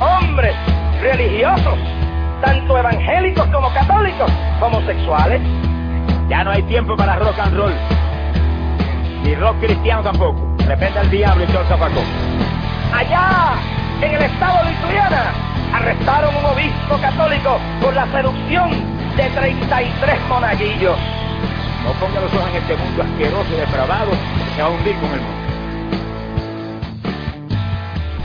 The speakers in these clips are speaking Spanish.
hombres religiosos, tanto evangélicos como católicos, homosexuales. Ya no hay tiempo para rock and roll. Ni rock cristiano tampoco. De repente al diablo y todo el. Allá, en el estado de Lituania, arrestaron un obispo católico por la seducción de 33 monaguillos. No ponga los ojos en este mundo asqueroso y depravado que va a hundir con el mundo.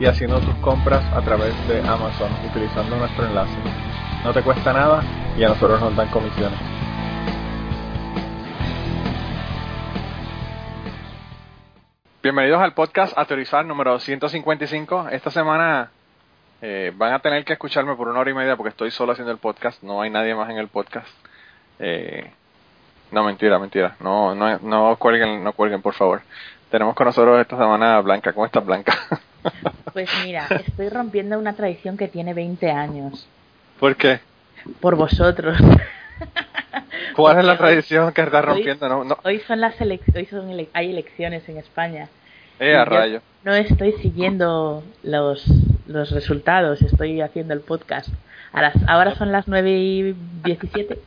y haciendo tus compras a través de Amazon utilizando nuestro enlace. No te cuesta nada y a nosotros nos dan comisiones. Bienvenidos al podcast A Teorizar número 155. Esta semana eh, van a tener que escucharme por una hora y media porque estoy solo haciendo el podcast. No hay nadie más en el podcast. Eh, no, mentira, mentira. No, no, no cuelguen, no cuelguen, por favor. Tenemos con nosotros esta semana a Blanca. ¿Cómo estás, Blanca? Pues mira, estoy rompiendo una tradición que tiene 20 años. ¿Por qué? Por vosotros. ¿Cuál es la tradición que estás hoy- rompiendo? No, no. Hoy son las elec- hoy son ele- hay elecciones en España. Eh, a rayo. No estoy siguiendo los, los resultados, estoy haciendo el podcast. A las, ahora son las 9 y 17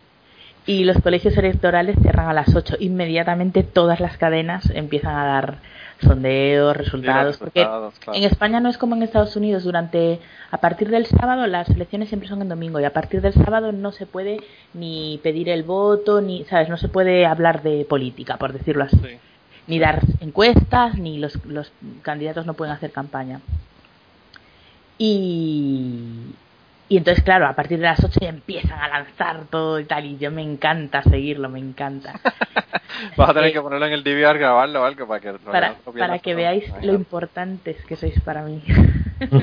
y los colegios electorales cierran a las 8. Inmediatamente todas las cadenas empiezan a dar sondeos, resultados. porque resultados, claro. en España no es como en Estados Unidos. Durante a partir del sábado las elecciones siempre son en domingo y a partir del sábado no se puede ni pedir el voto ni sabes no se puede hablar de política por decirlo así Sí. ni dar encuestas, ni los, los candidatos no pueden hacer campaña. Y, y entonces, claro, a partir de las 8 ya empiezan a lanzar todo y tal, y yo me encanta seguirlo, me encanta. Vas a tener Eh, que ponerlo en el DVR, grabarlo o algo para que, para, no que todo. veáis lo importantes que sois para mí.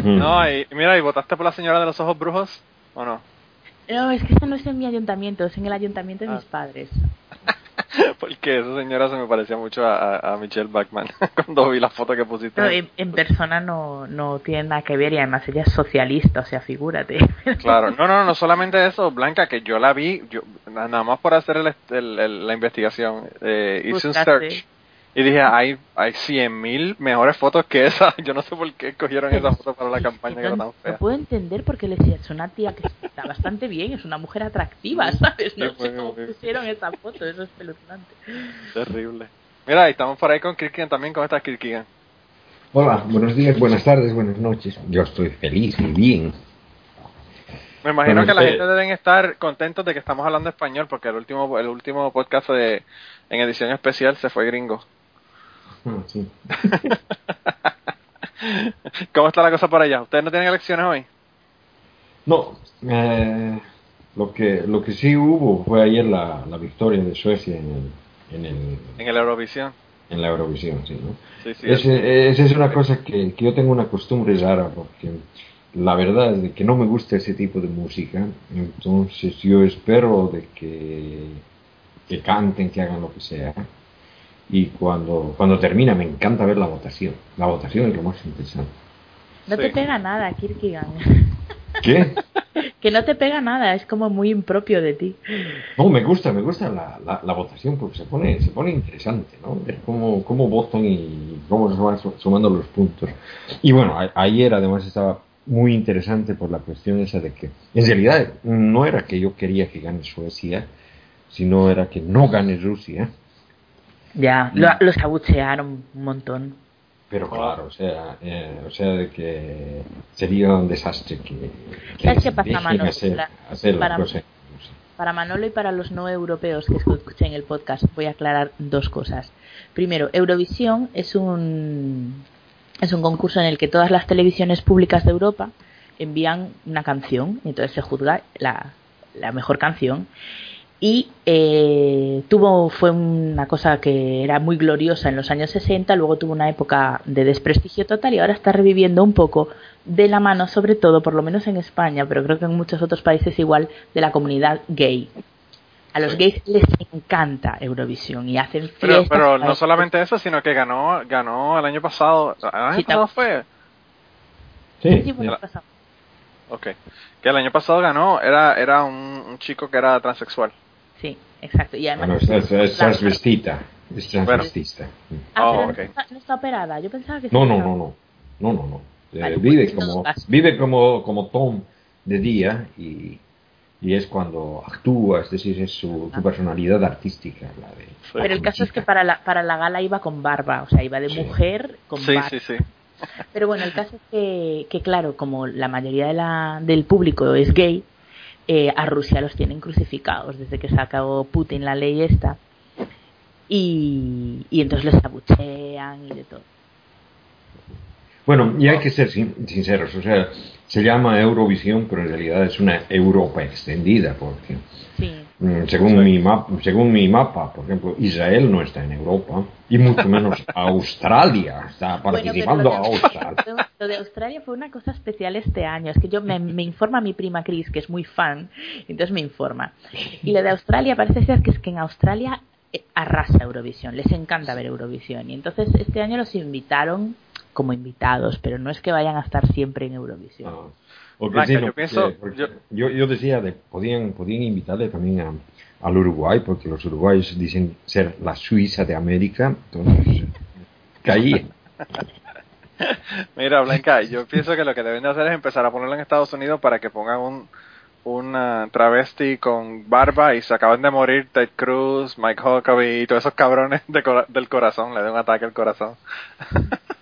No, y mira, ¿y votaste por la señora de los ojos brujos o no? No, es que eso no es en mi ayuntamiento, es en el ayuntamiento de Ah. mis padres. Porque esa señora se me parecía mucho a, a- a Michelle Bachman cuando vi la foto que pusiste. En, en persona no, no tiene nada que ver y además ella es socialista, o sea, figúrate. Claro, no, no, no solamente eso, Blanca, que yo la vi, yo na- nada más por hacer el, el- el- la investigación, eh, hice un search y dije, hay, hay 100.000 mejores fotos que esa. Yo no sé por qué escogieron esa foto para la campaña que era tan fea. no puedo entender porque le decía, es una tía que está bastante bien, es una mujer atractiva, ¿sabes? No Sí, sé cómo pusieron esa foto, eso es espeluznante. Terrible. Mira, y estamos por ahí con Kirkigan también. ¿Cómo estás, Kirkigan? Hola, buenos días, buenas tardes, buenas noches. Yo estoy feliz y bien. Me imagino Bueno, que la eh, gente deben estar contentos de que estamos hablando español porque el último el último podcast de, en edición especial se fue gringo. Ah, sí. ¿Cómo está la cosa por allá? ¿Ustedes no tienen elecciones hoy? No, eh, lo que lo que sí hubo fue ayer la, la victoria de Suecia en el, en el En el Eurovisión. en la Eurovisión, sí, ¿no? Sí, sí. Es una cosa que, que yo tengo una costumbre rara porque la verdad es de que no me gusta ese tipo de música, entonces yo espero de que, que canten, que hagan lo que sea. Y cuando, cuando termina me encanta ver la votación. La votación es lo más interesante. No Sí. te pega nada, Kirkigan. ¿Qué? que no te pega nada, es como muy impropio de ti. No, me gusta, me gusta la, la, la votación porque se pone, se pone interesante, ¿no? Ver cómo, cómo votan y cómo se van su- sumando los puntos. Y bueno, a- ayer además estaba muy interesante por la cuestión esa de que en realidad no era que yo quería que gane Suecia, sino era que no gane Rusia. Ya, lo- los abuchearon un montón. Pero claro, o sea, eh, o sea, de que sería un desastre que, que ¿Sabes qué pasa, Manolo? hacer, Para- hacer las para- cosas. Para Manolo y para los no europeos que escuchen el podcast, voy a aclarar dos cosas. Primero, Eurovisión es un, es un concurso en el que todas las televisiones públicas de Europa envían una canción, y entonces se juzga la, la mejor canción. Y eh, tuvo, fue una cosa que era muy gloriosa en los años 60, luego tuvo una época de desprestigio total y ahora está reviviendo un poco de la mano, sobre todo, por lo menos en España, pero creo que en muchos otros países igual, de la comunidad gay. A los gays les encanta Eurovisión y hacen fiestas. Pero, pero no solamente eso, sino que ganó ganó el año pasado. ¿El año Sí, pasado fue? Sí. Ok. Que el año pasado ganó, era era un, un chico que era transexual. Sí, exacto. Y además bueno, es, es- es transvestita. Es transvestista. Ah, Oh, pero ok. no, está, no está operada. Yo pensaba que sí No, no, no, no. No, no, no. Eh, Vale, vive pues, todo como vive como como Tom de día y, y es cuando actúa, es decir, es su, su personalidad artística la de Pero el caso es que para la, para la gala iba con barba, o sea, iba de Sí. mujer con Sí, barba. sí, sí. Pero bueno, el caso es que, que claro, como la mayoría de la, del público es gay, eh, a Rusia los tienen crucificados desde que sacó Putin la ley esta. Y, y entonces les abuchean y de todo. Bueno, y hay que ser sin- sinceros, o sea, se llama Eurovisión, pero en realidad es una Europa extendida, porque Sí. mm, según mi, map, según mi mapa, por ejemplo, Israel no está en Europa, y mucho menos Australia está Bueno, participando lo de, Australia. lo de Australia fue una cosa especial este año. Es que yo me, me informa mi prima Cris, que es muy fan, entonces me informa. Y lo de Australia parece ser que es que en Australia eh, arrasa Eurovisión, les encanta ver Eurovisión. Y entonces este año los invitaron como invitados, pero no es que vayan a estar siempre en Eurovisión. Ah, porque Blanca, yo pienso- porque- yo- yo, yo decía, de, podían, podían invitarle también a, al Uruguay, porque los uruguayos dicen ser la Suiza de América, entonces caí. Mira, Blanca, yo pienso que lo que deben de hacer es empezar a ponerlo en Estados Unidos para que pongan un una travesti con barba y se acaban de morir Ted Cruz, Mike Huckabee y todos esos cabrones de del corazón, le den un ataque al corazón.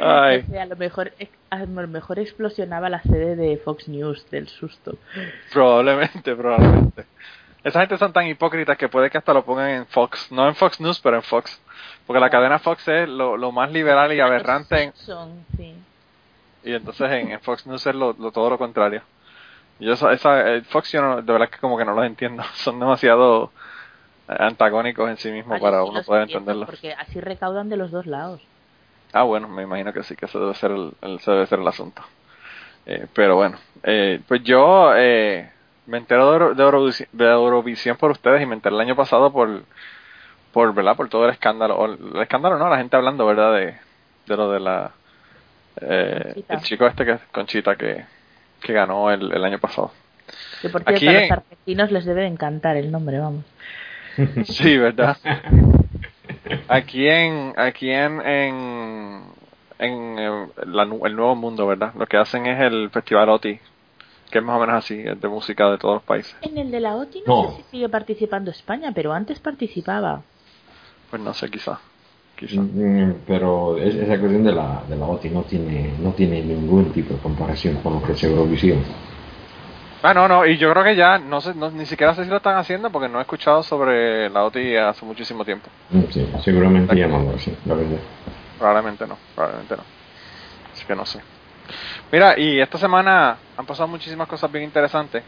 Ay, O sea, a lo mejor a lo mejor explosionaba la sede de Fox News del susto. probablemente, probablemente. Esa gente son tan hipócritas que puede que hasta lo pongan en Fox, no en Fox News, pero en Fox. Porque la cadena Fox es lo, lo más liberal y aberrante en, Son, sí. Y entonces en, en Fox News es lo, lo- todo lo contrario. Yo esa, esa- eh, Fox yo no- de verdad que como que no los entiendo. Son demasiado antagónicos en sí mismos para uno poder entenderlos. Porque así recaudan de los dos lados. Ah, bueno, me imagino que sí, que ese debe ser el, el- ese debe ser el asunto. Eh, pero bueno, eh, pues yo eh, me entero de, Euro- de, Eurovisi- de Eurovisión por ustedes y me enteré el año pasado por, por ¿verdad? Por todo el escándalo. O el escándalo no, la gente hablando, ¿verdad? De, de lo de la... eh, el chico este que Conchita que, que ganó el, el año pasado. Que por cierto, Aquí a los en- argentinos les debe de encantar el nombre, vamos. Sí, ¿verdad? Aquí en, aquí en, en, en eh, la nu- el Nuevo Mundo, ¿verdad? Lo que hacen es el Festival OTI, que es más o menos así, es de música de todos los países. En el de la OTI no, No. sé si sigue participando España, pero antes participaba. Pues no sé, quizá. quizá. Mm, Pero es- esa cuestión de la, de la OTI no tiene, no tiene ningún tipo de comparación con lo que es Eurovisión. Ah, no, no, y yo creo que ya, no sé, no, ni siquiera sé si lo están haciendo porque no he escuchado sobre la OTI hace muchísimo tiempo. Mm, Sí, seguramente ya no lo sé, la verdad. Probablemente no, probablemente no. Así que no sé. Mira, y esta semana han pasado muchísimas cosas bien interesantes.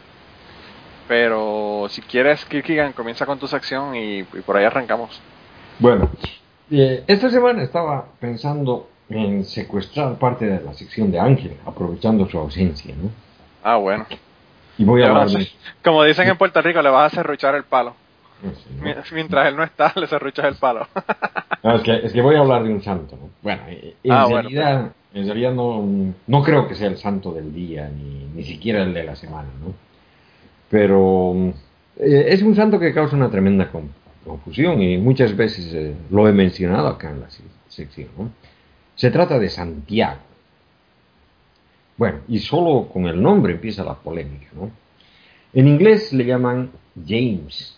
Pero si quieres, Kirkigan, comienza con tu sección y, y por ahí arrancamos. Bueno, eh, esta semana estaba pensando en secuestrar parte de la sección de Ángel, aprovechando su ausencia, ¿no? Ah, bueno. Y voy a hablar de... como dicen en Puerto Rico, le vas a serruchar el palo. Mientras él no está, le serruchas el palo. No, es, que, es que voy a hablar de un santo, ¿no? Bueno, eh, en, Ah, bueno, realidad, en realidad no, no creo que sea el santo del día, ni, ni siquiera el de la semana, ¿no? Pero eh, es un santo que causa una tremenda con- confusión y muchas veces eh, lo he mencionado acá en la se- sección, ¿no? Se trata de Santiago. Bueno, y solo con el nombre empieza la polémica, ¿no? En inglés le llaman James.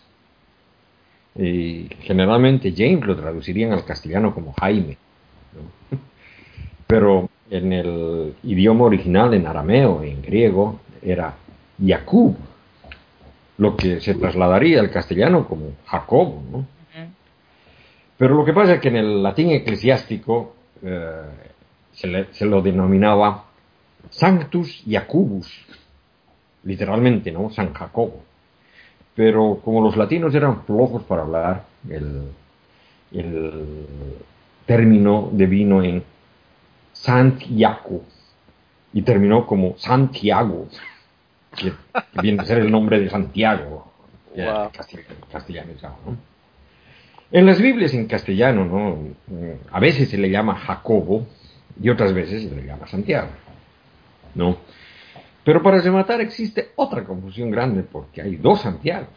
Generalmente James lo traducirían al castellano como Jaime. Pero en el idioma original, en arameo, en griego, era Jacob, lo que se trasladaría al castellano como Jacobo. ¿no? Pero lo que pasa es que en el latín eclesiástico eh, se, lo denominaba Sanctus Jacobus, literalmente, ¿no? San Jacobo. Pero como los latinos eran flojos para hablar, el, el término devino en Santiago y terminó como Santiago, que, viene a ser el nombre de Santiago, wow. castellano, ¿no? En las Biblias en castellano, ¿no? A veces se le llama Jacobo y otras veces se le llama Santiago, ¿no? Pero para rematar existe otra confusión grande porque hay dos Santiagos.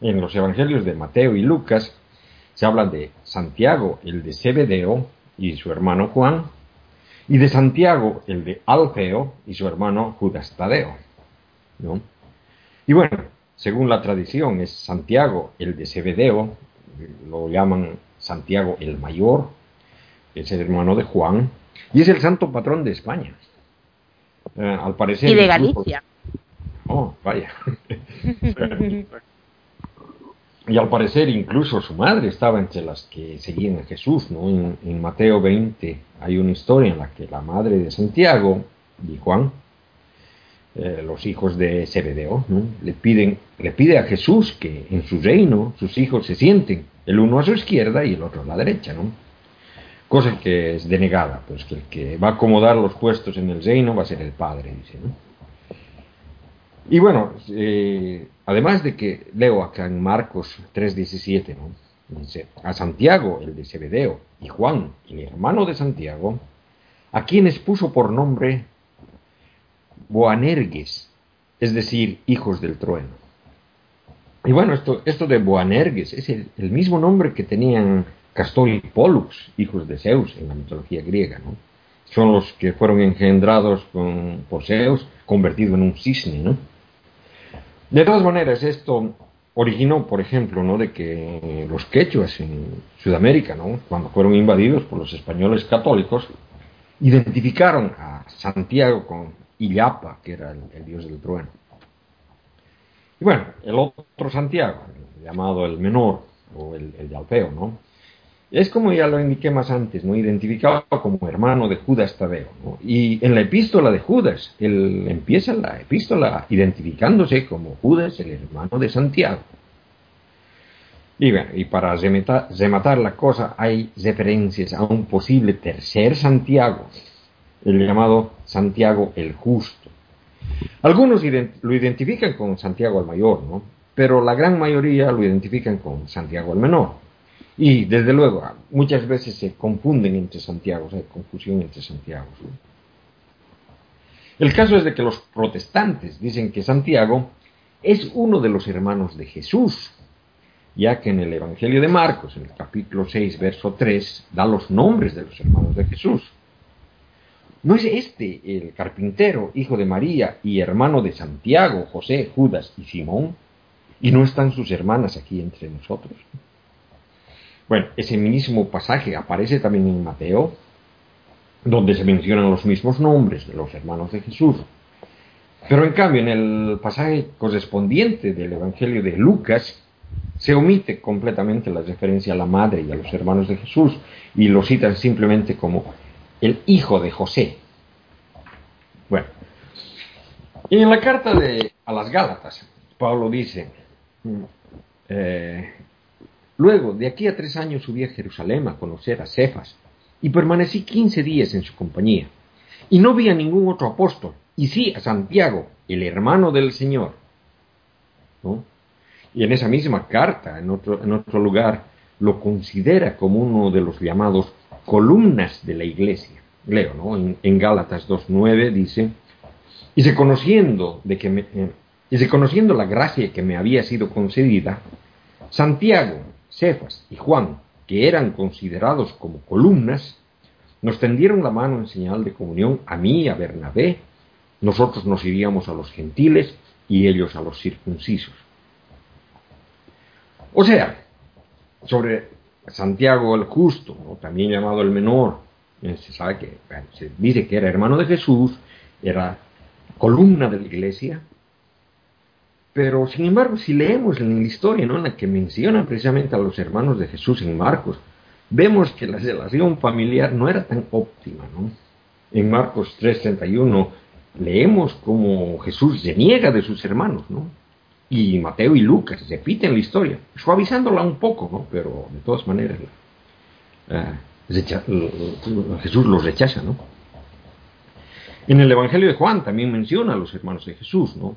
En los evangelios de Mateo y Lucas se habla de Santiago, el de Zebedeo y su hermano Juan, y de Santiago, el de Alfeo y su hermano Judas Tadeo, ¿no? Y bueno, según la tradición es Santiago, el de Zebedeo, lo llaman Santiago el Mayor, es el hermano de Juan, y es el santo patrón de España. Eh, al parecer. Y de Galicia. Oh, vaya. y al parecer incluso su madre estaba entre las que seguían a Jesús, ¿no? En, Mateo 20 hay una historia en la que la madre de Santiago y Juan, eh, los hijos de Zebedeo, le piden, le pide a Jesús que en su reino sus hijos se sienten, el uno a su izquierda y el otro a la derecha, ¿no? Cosa que es denegada, pues que el que va a acomodar los puestos en el reino va a ser el Padre, dice, ¿no? Y bueno, eh, además de que leo acá en Marcos 3:17, ¿no? Dice, a Santiago, el de Zebedeo, y Juan, el hermano de Santiago, a quienes puso por nombre Boanerges, es decir, hijos del trueno. Y bueno, esto, esto de Boanerges es el mismo nombre que tenían Castor y Pollux, hijos de Zeus en la mitología griega, ¿no? Son los que fueron engendrados con, por Zeus, convertido en un cisne, ¿no? De todas maneras, esto originó, por ejemplo, ¿no? de que los quechuas en Sudamérica, ¿no? cuando fueron invadidos por los españoles católicos, identificaron a Santiago con Illapa, que era el, dios del trueno. Y bueno, el otro Santiago, llamado el menor, o el, el de Alfeo, ¿no? Es como ya lo indiqué más antes, ¿no? identificado como hermano de Judas Tadeo. Y en la epístola de Judas, él empieza la epístola identificándose como Judas, el hermano de Santiago. Y, bueno, y para rematar, la cosa, hay referencias a un posible tercer Santiago, el llamado Santiago el Justo. Algunos lo identifican con Santiago el Mayor, ¿no? pero la gran mayoría lo identifican con Santiago el Menor. Y desde luego, muchas veces se confunden entre Santiago, hay confusión entre Santiago. El caso es de que los protestantes dicen que Santiago es uno de los hermanos de Jesús, ya que en el Evangelio de Marcos, en el capítulo 6, verso 3, da los nombres de los hermanos de Jesús. ¿No es este el carpintero, hijo de María y hermano de Santiago, José, Judas y Simón? ¿Y no están sus hermanas aquí entre nosotros? Bueno, ese mismo pasaje aparece también en Mateo, donde se mencionan los mismos nombres de los hermanos de Jesús. Pero en cambio, en el pasaje correspondiente del Evangelio de Lucas, se omite completamente la referencia a la madre y a los hermanos de Jesús y lo citan simplemente como el hijo de José. Bueno, en la carta de, a las Gálatas, Pablo dice, eh, Luego, de aquí a tres años subí a Jerusalén a conocer a Cefas, y permanecí quince días en su compañía. Y no vi a ningún otro apóstol, y sí a Santiago, el hermano del Señor. Y en esa misma carta, en otro, en lugar, lo considera como uno de los llamados columnas de la iglesia. Leo, ¿no? En, Gálatas 2.9 dice, y reconociendo, de que eh, y reconociendo la gracia que me había sido concedida, Santiago, Cefas y Juan, que eran considerados como columnas, nos tendieron la mano en señal de comunión a mí a Bernabé. Nosotros nos iríamos a los gentiles y ellos a los circuncisos. O sea, sobre Santiago el Justo, también llamado el Menor. Se sabe que se dice que era hermano de Jesús, era columna de la iglesia, pero sin embargo, si leemos en la historia ¿no? en la que mencionan precisamente a los hermanos de Jesús en Marcos, vemos que la relación familiar no era tan óptima. ¿no? En Marcos 3:31 leemos cómo Jesús se niega de sus hermanos, ¿no? Y Mateo y Lucas repiten la historia, suavizándola un poco, ¿no? Pero de todas maneras eh, Jesús los rechaza, ¿no? En el Evangelio de Juan también menciona a los hermanos de Jesús, ¿no?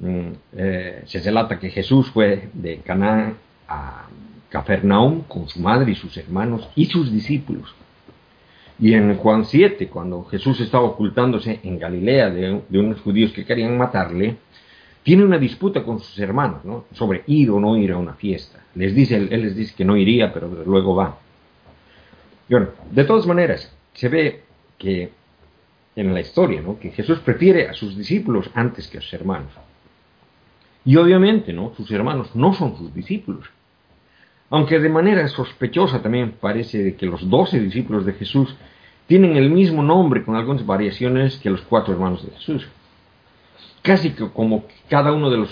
Mm, eh, se relata que Jesús fue de Canaán a Capernaum con su madre y sus hermanos y sus discípulos. Y en Juan 7, cuando Jesús estaba ocultándose en Galilea de, unos judíos que querían matarle, tiene una disputa con sus hermanos ¿no? sobre ir o no ir a una fiesta. Les dice, él, les dice que no iría, pero luego va. bueno, de todas maneras, se ve que en la historia, ¿no? que Jesús prefiere a sus discípulos antes que a sus hermanos. Y obviamente, ¿no? Sus hermanos no son sus discípulos. Aunque de manera sospechosa también parece que los doce discípulos de Jesús tienen el mismo nombre con algunas variaciones que los cuatro hermanos de Jesús. Casi que como cada uno de los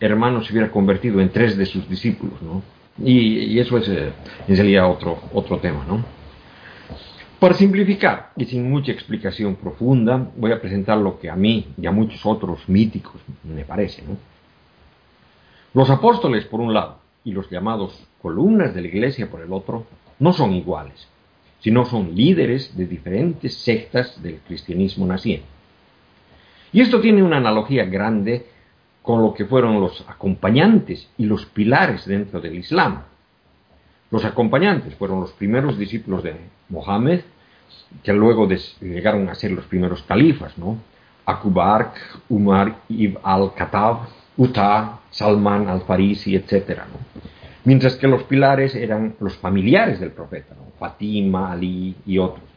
hermanos se hubiera convertido en tres de sus discípulos, ¿no? Y, eso es eh, en otro, otro tema, ¿no? Para simplificar y sin mucha explicación profunda, voy a presentar lo que a mí y a muchos otros míticos me parece, ¿no? Los apóstoles, por un lado, y los llamados columnas de la iglesia, por el otro, no son iguales, sino son líderes de diferentes sectas del cristianismo naciente. Y esto tiene una analogía grande con lo que fueron los acompañantes y los pilares dentro del Islam. Los acompañantes fueron los primeros discípulos de Mohammed, que luego llegaron a ser los primeros califas, ¿no? Akubark, Umar ibn al-Khattab, Uta, Salman al-Farisi, etc. Mientras que los pilares eran los familiares del profeta, Fatima, Ali y otros.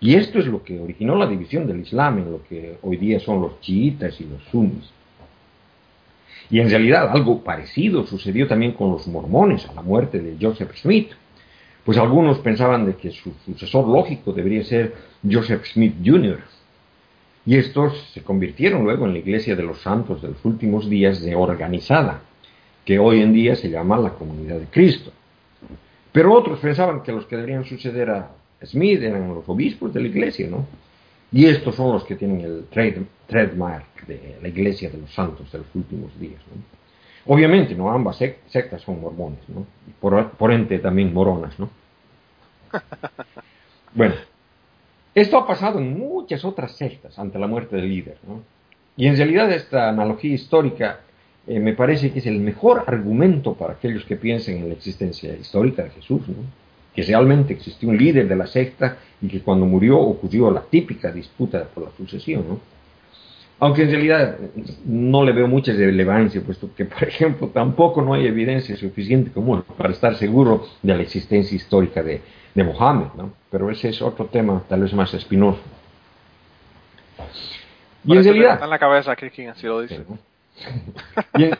Y esto es lo que originó la división del Islam en lo que hoy día son los chiitas y los sunis. Y en realidad algo parecido sucedió también con los mormones a la muerte de Joseph Smith, pues algunos pensaban de que su sucesor lógico debería ser Joseph Smith Jr., y estos se convirtieron luego en la Iglesia de los Santos de los últimos días de organizada, que hoy en día se llama la Comunidad de Cristo. Pero otros pensaban que los que deberían suceder a Smith eran los obispos de la Iglesia, ¿no? Y estos son los que tienen el trademark de la Iglesia de los Santos de los últimos días, ¿no? Obviamente, ¿no? Ambas sectas son mormones, ¿no? Y por, por ente también moronas, ¿no? Bueno, esto ha pasado en muchas otras sectas ante la muerte del líder. ¿no? Y en realidad esta analogía histórica eh, me parece que es el mejor argumento para aquellos que piensen en la existencia histórica de Jesús, ¿no? que realmente existió un líder de la secta y que cuando murió ocurrió la típica disputa por la sucesión. ¿no? Aunque en realidad no le veo mucha relevancia, puesto que, por ejemplo, tampoco no hay evidencia suficiente común para estar seguro de la existencia histórica de, de Mohammed, ¿no? Pero ese es otro tema, tal vez más espinoso. Y en realidad... En la cabeza que quien así lo dice.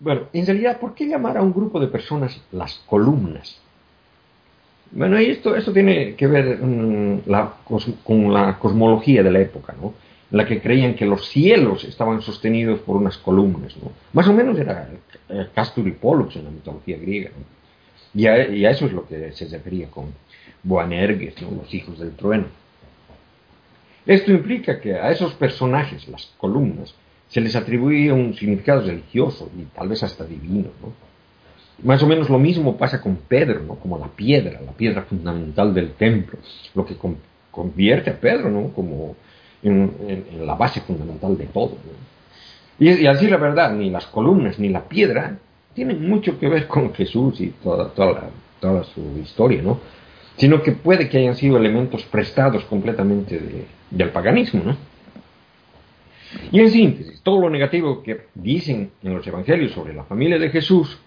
bueno, en realidad, ¿por qué llamar a un grupo de personas las columnas? Bueno, y esto, esto tiene que ver mm, con la cosmología de la época, ¿no? En la que creían que los cielos estaban sostenidos por unas columnas, ¿no? Más o menos era Castor y Pollux en la mitología griega, ¿no? Y a, eso es lo que se refería con Boanerges, los hijos del trueno. Esto implica que a esos personajes, las columnas, se les atribuía un significado religioso y tal vez hasta divino. Más o menos lo mismo pasa con Pedro, ¿no? como la piedra, la piedra fundamental del templo, lo que convierte a Pedro ¿no? como en, la base fundamental de todo. Y, así la verdad, ni las columnas ni la piedra tienen mucho que ver con Jesús y toda, toda, su historia, ¿no? Sino que puede que hayan sido elementos prestados completamente del paganismo, ¿no? Y en síntesis, todo lo negativo que dicen en los evangelios sobre la familia de Jesús,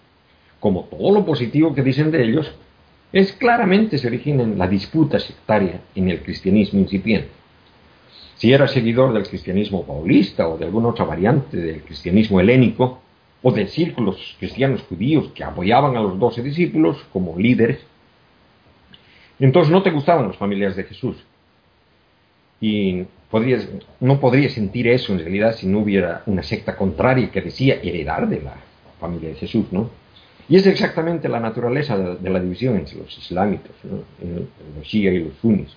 como todo lo positivo que dicen de ellos, es claramente se origina en la disputa sectaria en el cristianismo incipiente. Si era seguidor del cristianismo paulista o de alguna otra variante del cristianismo helénico, o de círculos cristianos judíos que apoyaban a los doce discípulos como líderes, entonces no te gustaban los familiares de Jesús. Y no podrías sentir eso en realidad si no hubiera una secta contraria que decía heredar de la familia de Jesús, ¿no? Y es exactamente la naturaleza de, la división entre los islámicos, los shia y los sunnis.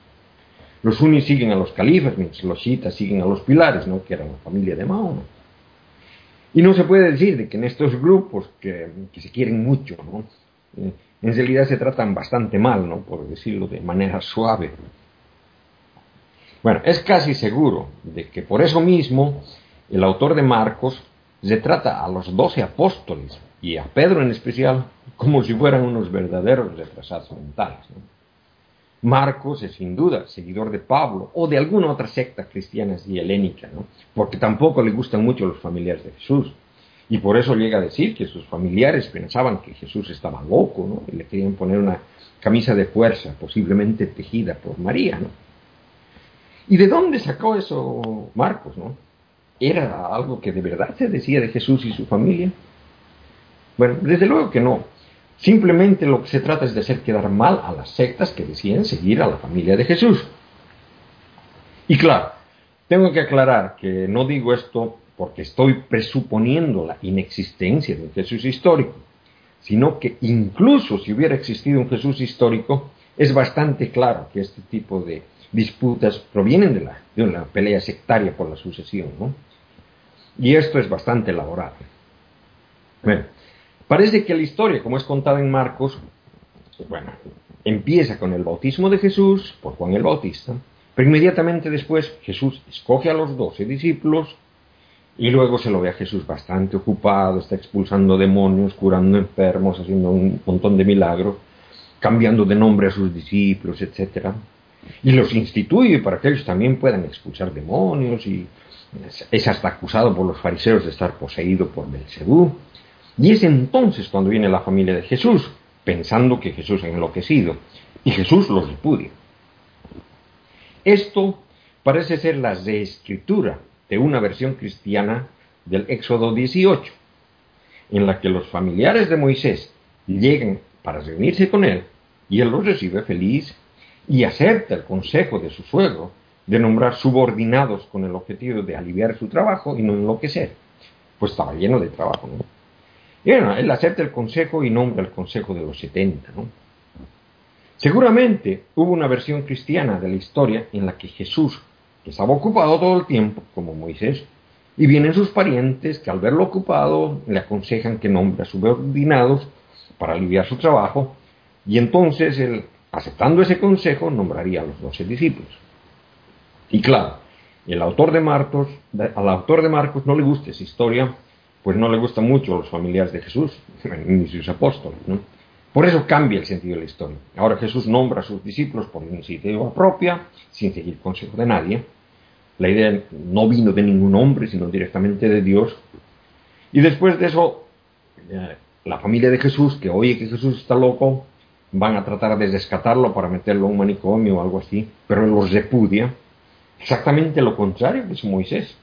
Los sunnis siguen a los califas, los shiitas siguen a los pilares, ¿no? que eran la familia de Mahoma. Y no se puede decir de que en estos grupos que, se quieren mucho. Eh, en realidad se tratan bastante mal, ¿no? por decirlo de manera suave. Bueno, es casi seguro de que por eso mismo el autor de Marcos se trata a los doce apóstoles y a Pedro en especial como si fueran unos verdaderos retrasados mentales. Marcos es sin duda seguidor de Pablo o de alguna otra secta cristiana y helénica, ¿no? porque tampoco le gustan mucho los familiares de Jesús. Y por eso llega a decir que sus familiares pensaban que Jesús estaba loco ¿no? y le querían poner una camisa de fuerza, posiblemente tejida por María. ¿no? ¿Y de dónde sacó eso Marcos? ¿no? ¿Era algo que de verdad se decía de Jesús y su familia? Bueno, desde luego que no. Simplemente lo que se trata es de hacer quedar mal a las sectas que deciden seguir a la familia de Jesús. Y claro, tengo que aclarar que no digo esto porque estoy presuponiendo la inexistencia de un Jesús histórico, sino que incluso si hubiera existido un Jesús histórico, es bastante claro que este tipo de disputas provienen de, la, de una pelea sectaria por la sucesión. ¿no? Y esto es bastante elaborado. Bueno, parece que la historia, como es contada en Marcos, bueno, empieza con el bautismo de Jesús por Juan el Bautista, pero inmediatamente después Jesús escoge a los doce discípulos y luego se lo ve a Jesús bastante ocupado, está expulsando demonios, curando enfermos, haciendo un montón de milagros, cambiando de nombre a sus discípulos, etc. Y los instituye para que ellos también puedan expulsar demonios y es hasta acusado por los fariseos de estar poseído por Belcebú. Y es entonces cuando viene la familia de Jesús, pensando que Jesús ha enloquecido, y Jesús los repudia. Esto parece ser la reescritura de una versión cristiana del Éxodo 18, en la que los familiares de Moisés llegan para reunirse con él, y él los recibe feliz y acepta el consejo de su suegro de nombrar subordinados con el objetivo de aliviar su trabajo y no enloquecer, pues estaba lleno de trabajo. Y bueno, él acepta el consejo y nombra el consejo de los 70. ¿no? Seguramente hubo una versión cristiana de la historia en la que Jesús, estaba ocupado todo el tiempo, como Moisés, y vienen sus parientes que al verlo ocupado le aconsejan que nombre a subordinados para aliviar su trabajo, y entonces él, aceptando ese consejo, nombraría a los doce discípulos. Y claro, el al autor de Marcos no le gusta esa historia, pues no le gusta mucho a los familiares de Jesús, ni sus apóstoles. ¿no? Por eso cambia el sentido de la historia. Ahora Jesús nombra a sus discípulos por iniciativa propia, sin seguir consejo de nadie. La idea no vino de ningún hombre, sino directamente de Dios. Y después de eso, eh, la familia de Jesús, que oye que Jesús está loco, van a tratar de rescatarlo para meterlo a un manicomio o algo así, pero él los repudia exactamente lo contrario que Moisés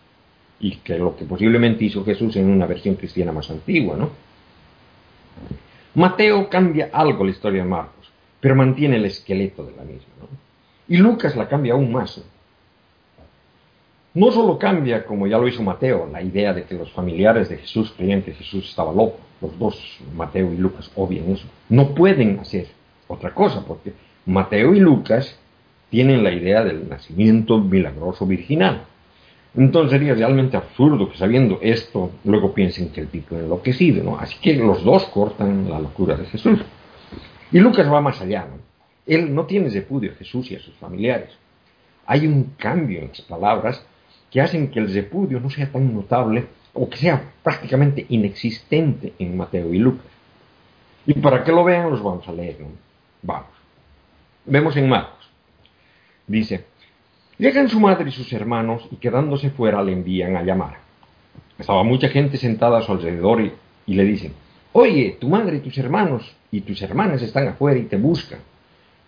y que lo que posiblemente hizo Jesús en una versión cristiana más antigua, ¿no? Mateo cambia algo la historia de Marcos, pero mantiene el esqueleto de la misma, ¿no? Y Lucas la cambia aún más. No solo cambia, como ya lo hizo Mateo, la idea de que los familiares de Jesús creían que Jesús estaba loco, los dos, Mateo y Lucas, obvian eso. No pueden hacer otra cosa, porque Mateo y Lucas tienen la idea del nacimiento milagroso virginal. Entonces sería realmente absurdo que sabiendo esto luego piensen que el tipo enloquecido, ¿no? Así que los dos cortan la locura de Jesús. Y Lucas va más allá, ¿no? Él no tiene repudio a Jesús y a sus familiares. Hay un cambio en las palabras que hacen que el repudio no sea tan notable o que sea prácticamente inexistente en Mateo y Lucas. Y para que lo vean los vamos a leer, ¿no? Vamos. Vemos en Marcos. Dice, llegan su madre y sus hermanos y quedándose fuera le envían a llamar. Estaba mucha gente sentada a su alrededor y, le dicen, oye, tu madre y tus hermanos y tus hermanas están afuera y te buscan.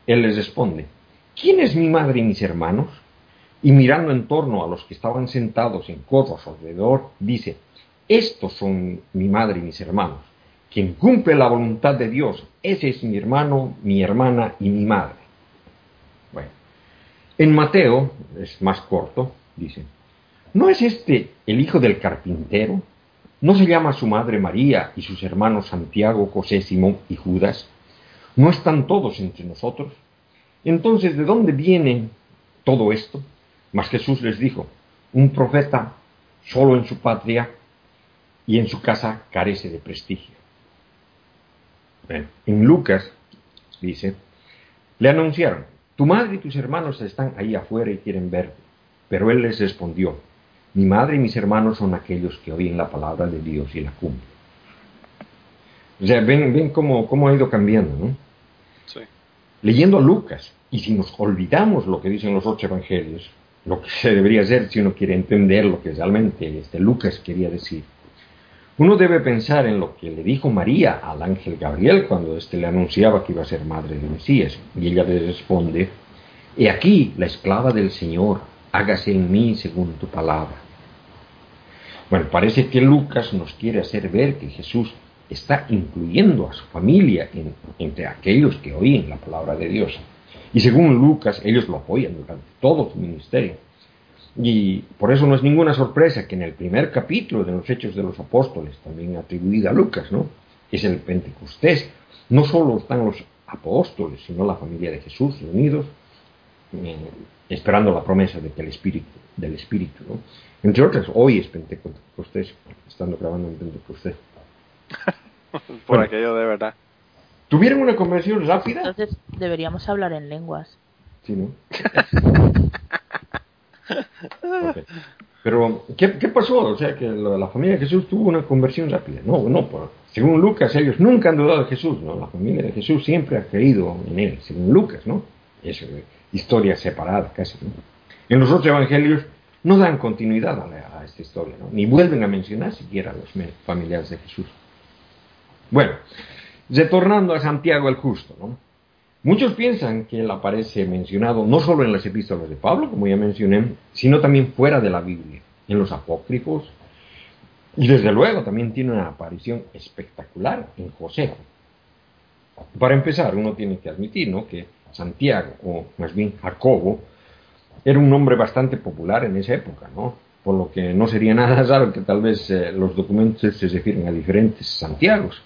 Él les responde, ¿quién es mi madre y mis hermanos? Y mirando en torno a los que estaban sentados en corro a su alrededor, dice, estos son mi madre y mis hermanos. Quien cumple la voluntad de Dios, ese es mi hermano, mi hermana y mi madre. En Mateo, es más corto, dice, ¿no es este el hijo del carpintero? ¿No se llama su madre María y sus hermanos Santiago, José, Simón y Judas? ¿No están todos entre nosotros? Entonces, ¿de dónde viene todo esto? Mas Jesús les dijo, un profeta solo en su patria y en su casa carece de prestigio. en Lucas dice, le anunciaron, tu madre y tus hermanos están ahí afuera y quieren verte. Pero él les respondió, mi madre y mis hermanos son aquellos que oyen la palabra de Dios y la cumplen. O sea, ven, ven cómo, cómo ha ido cambiando, ¿no? Sí. Leyendo a Lucas, y si nos olvidamos lo que dicen los ocho evangelios, lo que se debería hacer si uno quiere entender lo que realmente este Lucas quería decir, uno debe pensar en lo que le dijo María al ángel Gabriel cuando éste le anunciaba que iba a ser madre de Mesías. Y ella le responde, He aquí la esclava del Señor, hágase en mí según tu palabra. Bueno, parece que Lucas nos quiere hacer ver que Jesús está incluyendo a su familia entre aquellos que oyen la palabra de Dios. Y según Lucas, ellos lo apoyan durante todo su ministerio. Y por eso no es ninguna sorpresa que en el primer capítulo de los Hechos de los Apóstoles, también atribuida a Lucas, ¿no? Es el Pentecostés. No solo están los apóstoles, sino la familia de Jesús reunidos, eh, esperando la promesa de que el Espíritu, del Espíritu, ¿no? Entre otras, hoy es Pentecostés, estando grabando en Pentecostés. Por aquello de verdad. ¿Tuvieron una conversión rápida? Entonces deberíamos hablar en lenguas. Sí, ¿no? Pero, ¿qué, pasó? O sea, que la, familia de Jesús tuvo una conversión rápida. No, no, según Lucas, ellos nunca han dudado de Jesús, ¿no? La familia de Jesús siempre ha creído en él, según Lucas, ¿no? Es historia separada casi, ¿no? En los otros evangelios no dan continuidad a, esta historia, ¿no? Ni vuelven a mencionar siquiera a los familiares de Jesús. Bueno, retornando a Santiago el Justo, ¿no? Muchos piensan que él aparece mencionado no solo en las epístolas de Pablo, como ya mencioné, sino también fuera de la Biblia, en los apócrifos, y desde luego también tiene una aparición espectacular en José. Para empezar, uno tiene que admitir ¿no? que Santiago, o más bien Jacobo, era un nombre bastante popular en esa época, ¿no? por lo que no sería nada raro que tal vez eh, los documentos se refieren a diferentes Santiagos.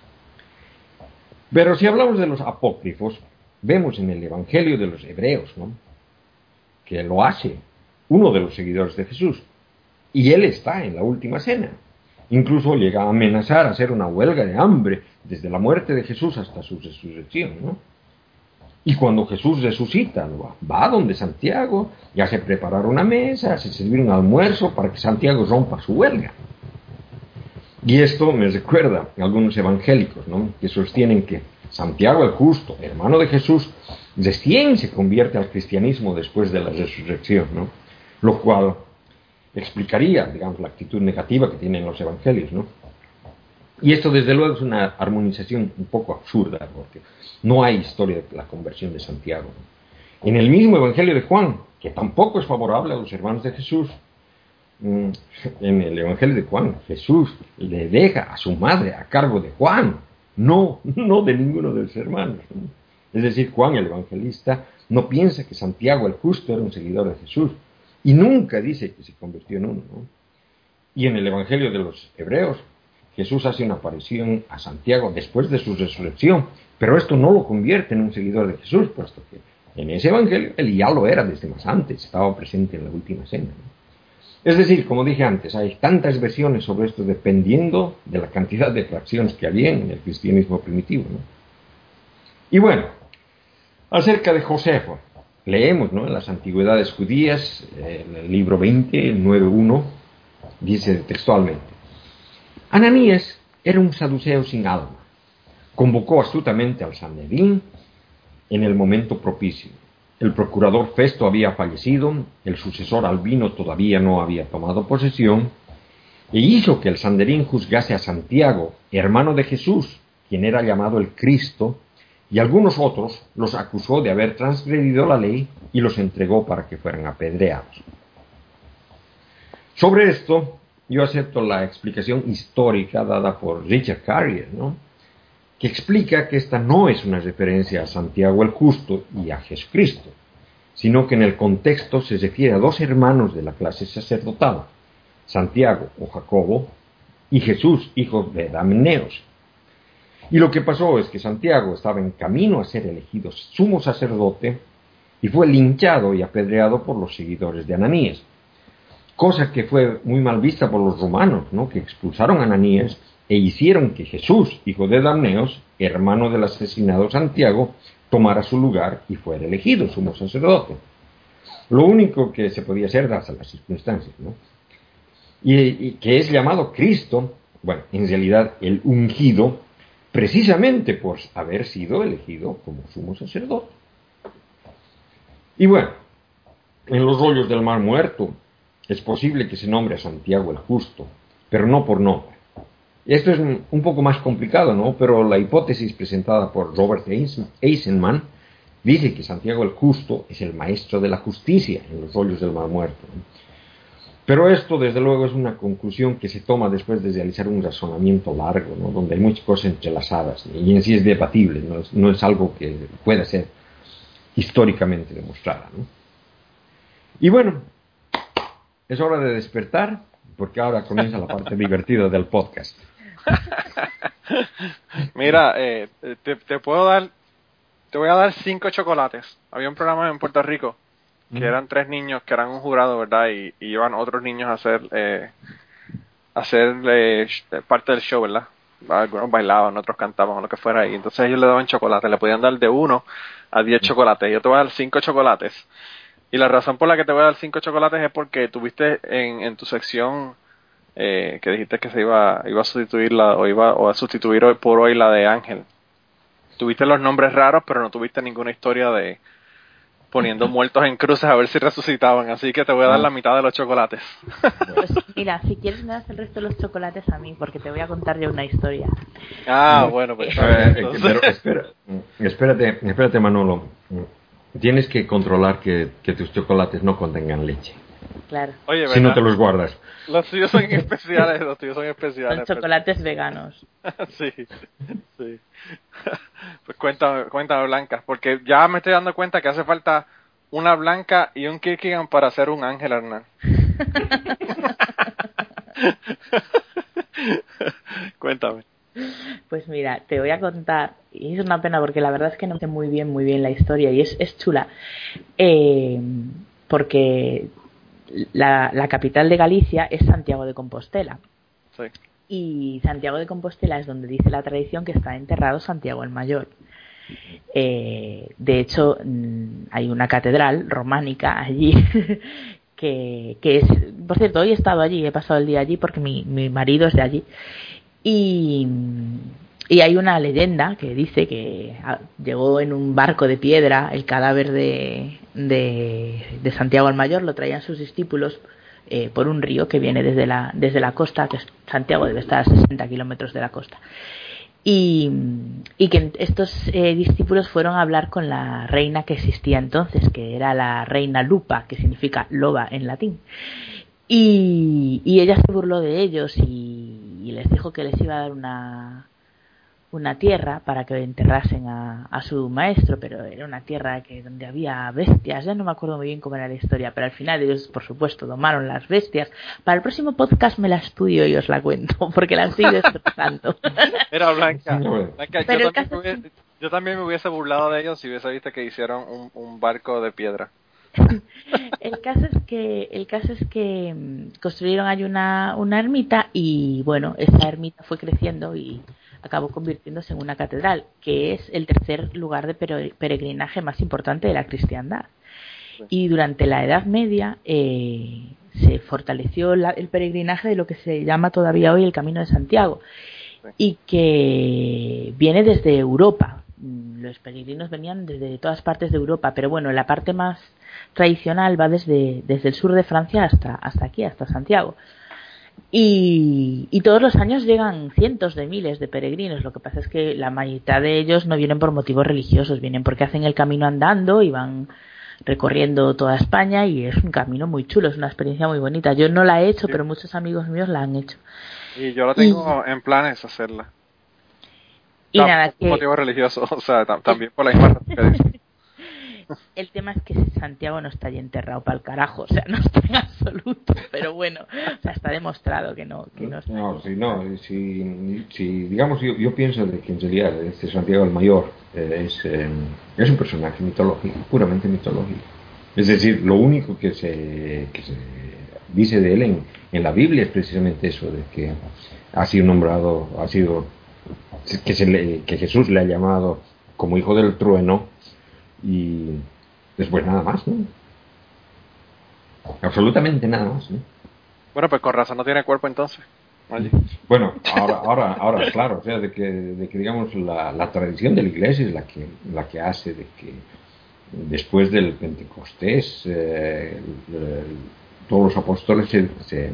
Pero si hablamos de los apócrifos, vemos en el Evangelio de los Hebreos, que lo hace uno de los seguidores de Jesús. Y él está en la última cena. Incluso llega a amenazar a hacer una huelga de hambre desde la muerte de Jesús hasta su resurrección. Y cuando Jesús resucita, va donde Santiago y hace preparar una mesa, hace servir un almuerzo para que Santiago rompa su huelga. Y esto me recuerda a algunos evangélicos que sostienen que Santiago el Justo, hermano de Jesús, recién se convierte al cristianismo después de la resurrección, ¿no? lo cual explicaría, digamos, la actitud negativa que tienen los evangelios. ¿no? Y esto, desde luego, es una armonización un poco absurda, porque no hay historia de la conversión de Santiago. En el mismo evangelio de Juan, que tampoco es favorable a los hermanos de Jesús, mm, en el evangelio de Juan, Jesús le deja a su madre a cargo de Juan no, no de ninguno de los hermanos. Es decir, Juan el evangelista no piensa que Santiago el justo era un seguidor de Jesús y nunca dice que se convirtió en uno. Y en el Evangelio de los Hebreos, Jesús hace una aparición a Santiago después de su resurrección, pero esto no lo convierte en un seguidor de Jesús, puesto que en ese Evangelio él ya lo era desde más antes, estaba presente en la última cena. Es decir, como dije antes, hay tantas versiones sobre esto dependiendo de la cantidad de fracciones que había en el cristianismo primitivo. Y bueno, acerca de Josefo, leemos en las antigüedades judías, en el libro 20, 9.1, dice textualmente, Ananías era un saduceo sin alma, convocó astutamente al Sanedrín en el momento propicio el procurador Festo había fallecido, el sucesor Albino todavía no había tomado posesión, e hizo que el Sanderín juzgase a Santiago, hermano de Jesús, quien era llamado el Cristo, y algunos otros los acusó de haber transgredido la ley y los entregó para que fueran apedreados. Sobre esto, yo acepto la explicación histórica dada por Richard Carrier, ¿no? Que explica que esta no es una referencia a Santiago el Justo y a Jesucristo, sino que en el contexto se refiere a dos hermanos de la clase sacerdotal, Santiago o Jacobo y Jesús, hijo de Damneos. Y lo que pasó es que Santiago estaba en camino a ser elegido sumo sacerdote y fue linchado y apedreado por los seguidores de Ananías, cosa que fue muy mal vista por los romanos, ¿no? que expulsaron a Ananías e hicieron que Jesús, hijo de Damneos, hermano del asesinado Santiago, tomara su lugar y fuera elegido sumo sacerdote. Lo único que se podía hacer dadas las circunstancias, ¿no? y, que es llamado Cristo, bueno, en realidad el ungido, precisamente por haber sido elegido como sumo sacerdote. Y bueno, en los rollos del mar muerto es posible que se nombre a Santiago el justo, pero no por nombre. Esto es un poco más complicado, ¿no? Pero la hipótesis presentada por Robert Eisenman dice que Santiago el justo es el maestro de la justicia en los rollos del mar muerto. Pero esto, desde luego, es una conclusión que se toma después de realizar un razonamiento largo, ¿no? donde hay muchas cosas entrelazadas y en sí es debatible, no es, algo que pueda ser históricamente demostrada. Y bueno, es hora de despertar, porque ahora comienza la parte divertida del podcast. Mira, eh, te, te, puedo dar, te voy a dar cinco chocolates. Había un programa en Puerto Rico que eran tres niños que eran un jurado, ¿verdad? Y, iban otros niños a hacer, eh, hacer eh, parte del show, ¿verdad? Algunos bailaban, otros cantaban o lo que fuera. Y entonces ellos le daban chocolate, le podían dar de uno a diez chocolates. Yo te voy a dar cinco chocolates. Y la razón por la que te voy a dar cinco chocolates es porque tuviste en, en tu sección eh, que dijiste que se iba, iba a sustituir la, o iba o a sustituir hoy por hoy la de Ángel. Tuviste los nombres raros, pero no tuviste ninguna historia de, poniendo muertos en cruces a ver si resucitaban, así que te voy a dar ah. la mitad de los chocolates. Pues mira, si quieres me das el resto de los chocolates a mí, porque te voy a contar yo una historia. Ah, bueno, pues pero espera, espérate, espérate Manolo. Tienes que controlar que, que tus chocolates no contengan leche. Claro. Oye, si no te los guardas. Los tuyos son especiales, los tuyos son especiales. Son chocolates veganos. sí, sí. pues cuéntame, cuéntame, Blanca, porque ya me estoy dando cuenta que hace falta una Blanca y un Kirkigan para hacer un Ángel Hernán. cuéntame. Pues mira, te voy a contar, y es una pena porque la verdad es que no sé muy bien, muy bien la historia y es, es chula, eh, porque la, la, capital de Galicia es Santiago de Compostela. Y Santiago de Compostela es donde dice la tradición que está enterrado Santiago el Mayor. Eh, de hecho, mm, hay una catedral románica allí que, que, es, por cierto, hoy he estado allí, he pasado el día allí porque mi, mi marido es de allí. Y, y hay una leyenda que dice que ah, llegó en un barco de piedra el cadáver de, de, Santiago el Mayor, lo traían sus discípulos eh, por un río que viene desde la, desde la costa, que Santiago debe estar a 60 kilómetros de la costa. Y, y que estos eh, discípulos fueron a hablar con la reina que existía entonces, que era la reina Lupa, que significa loba en latín. Y, y ella se burló de ellos y, y les dijo que les iba a dar una, una tierra para que enterrasen a, a, su maestro, pero era una tierra que donde había bestias, ya no me acuerdo muy bien cómo era la historia, pero al final ellos, por supuesto, tomaron las bestias. Para el próximo podcast me la estudio y os la cuento, porque la sigo destrozando. Era Blanca, Blanca yo, también hubiese, yo, también me hubiese burlado de ellos si hubiese visto que hicieron un, un barco de piedra. el caso es que el caso es que mm, construyeron ahí una, una ermita y bueno esa ermita fue creciendo y acabó convirtiéndose en una catedral, que es el tercer lugar de peregrinaje más importante de la cristiandad. Y durante la Edad Media eh, se fortaleció el peregrinaje de lo que se llama todavía hoy el Camino de Santiago y que viene desde Europa. Los peregrinos venían desde todas partes de Europa, pero bueno, la parte más tradicional va desde, desde el sur de Francia hasta, hasta aquí, hasta Santiago. Y, y, todos los años llegan cientos de miles de peregrinos. Lo que pasa es que la mitad de ellos no vienen por motivos religiosos, vienen porque hacen el camino andando y van recorriendo toda España y es un camino muy chulo, es una experiencia muy bonita. Yo no la he hecho, Sí. pero muchos amigos míos la han hecho. Y yo lo tengo en planes hacerla. Y nada, por que motivo religioso, o sea, tam- también por la misma razón que dices. El tema es que Santiago no está ahí enterrado para el carajo, o sea, no está en absoluto, pero bueno, o sea, está demostrado que no, que no está. No, sí, no, si, si, digamos, yo, yo pienso de que en realidad este Santiago el Mayor eh, es, eh, es un personaje mitológico, puramente mitológico. Es decir, lo único que se, que se dice de él en, en la Biblia es precisamente eso, de que ha sido nombrado, ha sido, que, se le- que Jesús le ha llamado como hijo del trueno y después nada más, ¿no? Absolutamente nada más, ¿no? Bueno, pues con razón no tiene cuerpo entonces. Oye. Bueno, ahora, ahora, ahora, claro, o sea, de que, de que digamos la, la tradición de la iglesia es la que, la que hace de que después del Pentecostés eh, el- el- todos los apóstoles se, se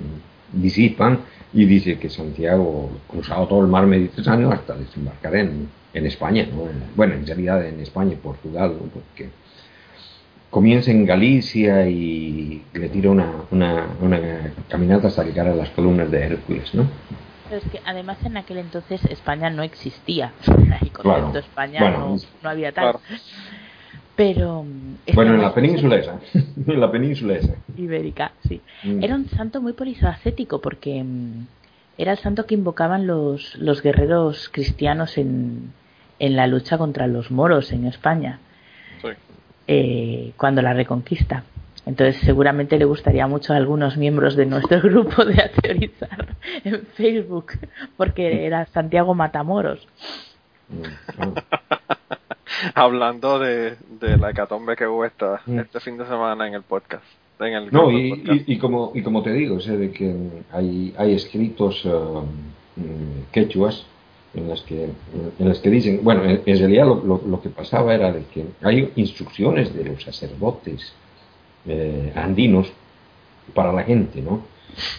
disipan y dice que Santiago cruzado todo el mar Mediterráneo hasta desembarcar en, en España, ¿no? En- bueno, en realidad en España y Portugal, ¿no? Porque comienza en Galicia y le tira una, una, una caminata hasta llegar a las columnas de Hércules, ¿no? Pero es que además en aquel entonces España no existía, concepto Claro. España Bueno, no, no había tal. claro. Pero mm, Bueno, en la península esa. en la península esa. ibérica, sí. Mm. Era un santo muy polifacético porque mm, era el santo que invocaban los, los guerreros cristianos en, en la lucha contra los moros en España, Sí. eh, cuando la reconquista. Entonces seguramente le gustaría mucho a algunos miembros de nuestro grupo de ateorizar en Facebook, porque era Santiago Matamoros. Mm. Hablando de, de la hecatombe que hubo esta, Mm. este fin de semana en el podcast. En el No, y, podcast. y- y como, y como te digo, o sea, de que hay, hay escritos mm, quechuas en las que en las que dicen, bueno, en, realidad lo, lo- lo que pasaba era de que hay instrucciones de los sacerdotes eh, andinos para la gente, ¿no?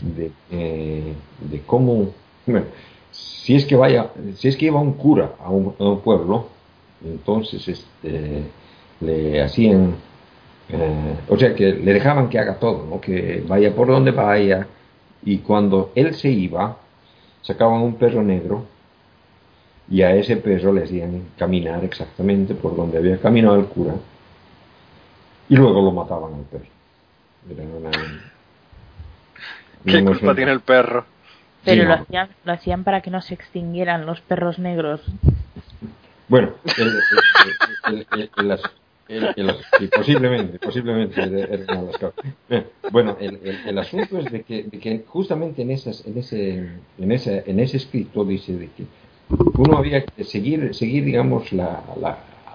De, eh, de cómo, bueno, si es que vaya, si es que iba un cura a un, a un pueblo, entonces este, le hacían, eh, o sea, que le dejaban que haga todo, ¿no? Que vaya por donde vaya, y cuando él se iba, sacaban un perro negro y a ese perro le hacían caminar exactamente por donde había caminado el cura y luego lo mataban al perro. Era una, ¿Qué culpa tiene el perro? Pero Sí, lo, hacían, lo hacían para que no se extinguieran los perros negros. Bueno, el, el- el- el- el as- el- el as- sí, posiblemente, posiblemente era- era una de las causas. Bueno, el, el- el asunto es de que, de que justamente en, esas, en, ese, en, ese, en ese escrito dice de que uno había que seguir, seguir digamos, la,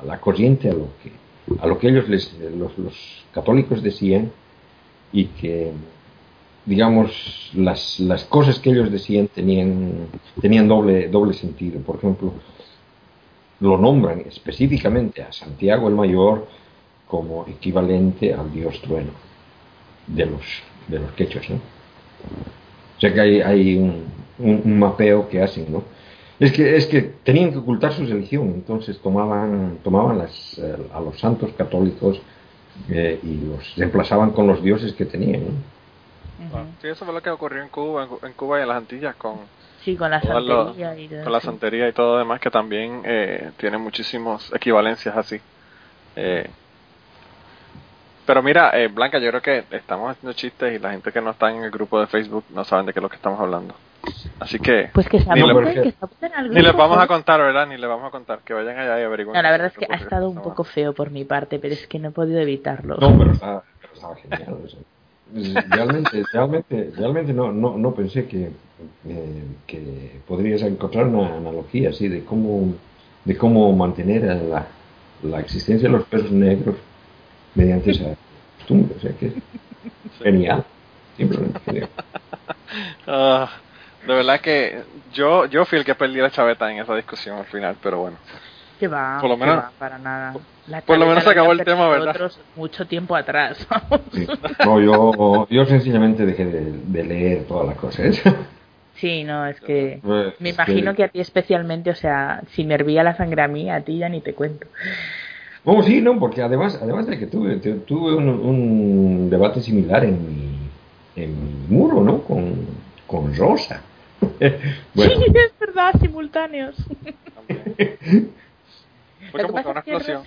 la, corriente a lo que, a lo que ellos, les, los, los católicos decían y que, digamos, las, las cosas que ellos decían tenían, tenían doble, doble sentido. Por ejemplo, lo nombran específicamente a Santiago el Mayor como equivalente al dios trueno de los, de los quechos, ¿no? O sea que hay, hay un- un mapeo que hacen, ¿no? Es que, es que tenían que ocultar su religión, entonces tomaban, tomaban las, eh, a los santos católicos eh, y los reemplazaban con los dioses que tenían. Sí, eso fue lo que ocurrió en Cuba, en, Cu- en Cuba y en las Antillas con, Sí, con la y con santería y todo lo demás que también eh, tiene muchísimas equivalencias así. Eh, pero mira, eh, Blanca, yo creo que estamos haciendo chistes y la gente que no está en el grupo de Facebook no saben de qué es lo que estamos hablando. Así que Pues que se que se apunten al ni les vamos a contar, ¿verdad? Ni les vamos a contar. Que vayan allá y averigüen. No, la verdad es que ha estado esta un poco feo por mi parte, pero es que no he podido evitarlo. No, pero estaba, pero estaba genial. o sea. Realmente, realmente, realmente no, no, no pensé que, eh, que podrías encontrar una analogía así de cómo, de cómo mantener la, la existencia de los perros negros mediante esa costumbre. O sea que es genial. Simplemente genial. Ah, de verdad que yo yo fui el que perdí la chaveta en esa discusión al final, pero bueno. Que va, Por lo que menos- va, para nada. La por lo menos se acabó el tema, ¿verdad? otros mucho tiempo atrás. vamos. Sí. No, yo, yo sencillamente dejé de, de leer toda la cosa. ¿eh? Sí, no, es que Pues, me imagino que a ti especialmente, o sea, si me hervía la sangre a mí, a ti ya ni te cuento. Vamos, sí, no, porque además, además de que tuve, tuve un, un debate similar en mi, en mi muro, ¿no? Con, con Rosa. bueno. Sí, es verdad, simultáneos. Fue como una explosión.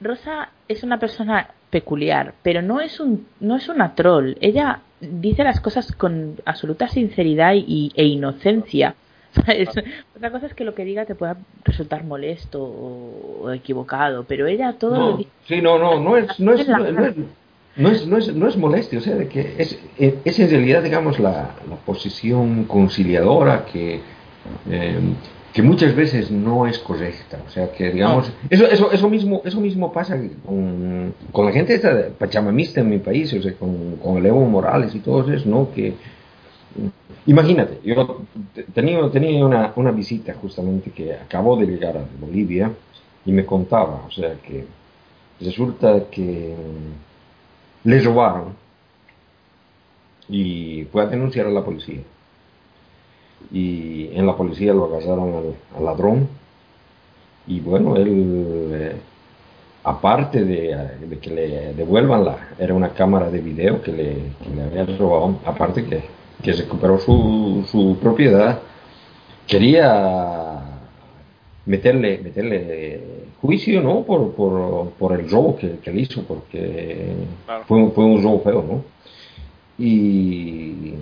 Rosa es una persona peculiar, pero no es un no es una troll. Ella dice las cosas con absoluta sinceridad y, e inocencia. Otra cosa es que lo que diga te pueda resultar molesto o, equivocado, pero ella todo no, lo dice. Sí, no, no, no es, no es, no es, no es, no es, no es molestia, o sea, de que es, es en realidad, digamos, la, la posición conciliadora que, eh, que muchas veces no es correcta. O sea, que digamos, eso, eso, eso, mismo, eso mismo pasa con, con la gente esta pachamamista en mi país, o sea, con, con el Evo Morales y todo eso, ¿no? Que, imagínate, yo tenía, tenía una, una visita justamente que acabó de llegar a Bolivia y me contaba, o sea, que resulta que le robaron. Y fue a denunciar a la policía. Y en la policía lo agarraron al, ladrón. Y bueno, él, eh, aparte de, que le devuelvan la, era una cámara de video que le, que le había robado, aparte que, que recuperó su, su propiedad, quería meterle, meterle juicio, ¿no? Por, por, por el robo que, que, le hizo, porque fue, fue un robo feo, ¿no? Y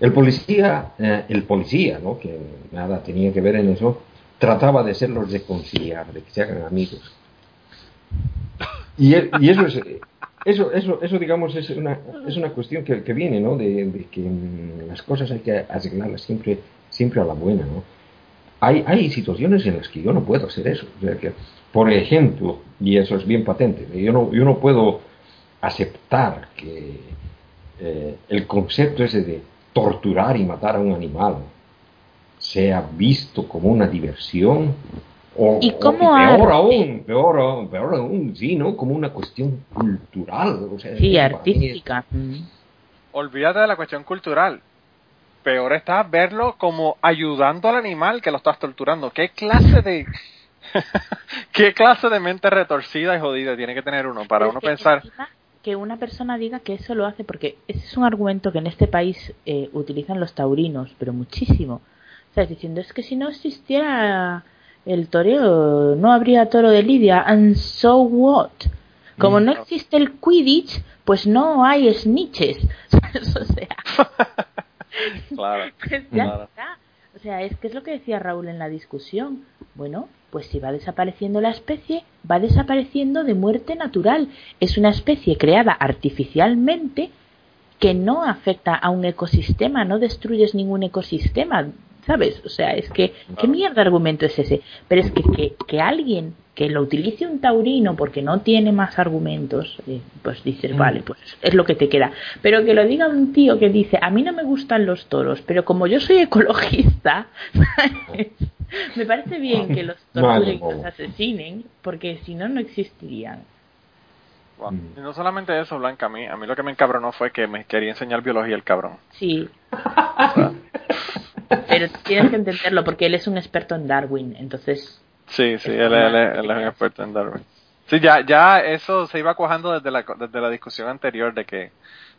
el policía, eh, el policía, ¿no? que nada tenía que ver en eso, trataba de hacerlos reconciliar, de que se hagan amigos. Y, y eso es, eso, eso, eso digamos es una, es una cuestión que, que viene, ¿no? De, que mm, las cosas hay que arreglarlas siempre, siempre a la buena, ¿no? Hay, hay situaciones en las que yo no puedo hacer eso. O sea que, por ejemplo, y eso es bien patente, yo no, yo no puedo aceptar que eh, el concepto ese de torturar y matar a un animal sea visto como una diversión o, ¿Y peor aún, peor aún, peor aún, sí, ¿no? Como una cuestión cultural. O sea, sí, artística. Olvídate de la cuestión cultural. Peor está verlo como ayudando al animal que lo estás torturando. ¿Qué clase de... ¿Qué clase de mente retorcida y jodida tiene que tener uno para uno pensar que una persona diga que eso lo hace, porque ese es un argumento que en este país eh, utilizan los taurinos, pero muchísimo. O sea, diciendo, es que si no existiera el toreo, no habría toro de Lidia, and so what? Como no existe el Quidditch, pues no hay snitches. o sea, claro, pues ya está. O sea, es que es lo que decía Raúl en la discusión. Bueno, pues si va desapareciendo la especie, va desapareciendo de muerte natural. Es una especie creada artificialmente que no afecta a un ecosistema, no destruyes ningún ecosistema, ¿sabes? O sea, es que, ¿qué mierda argumento es ese? Pero es que, que, que alguien que lo utilice un taurino porque no tiene más argumentos, eh, pues dices, mm. vale, pues es lo que te queda. Pero que lo diga un tío que dice, a mí no me gustan los toros, pero como yo soy ecologista, me parece bien que los y los asesinen, porque si no, no existirían. Y no solamente eso, Blanca, a mí, a mí lo que me encabronó fue que me quería enseñar biología el cabrón. Sí. Pero tienes que entenderlo porque él es un experto en Darwin, entonces Sí, sí, él, es un experto en Darwin. Sí, ya, ya eso se iba cuajando desde la, desde la discusión anterior de que,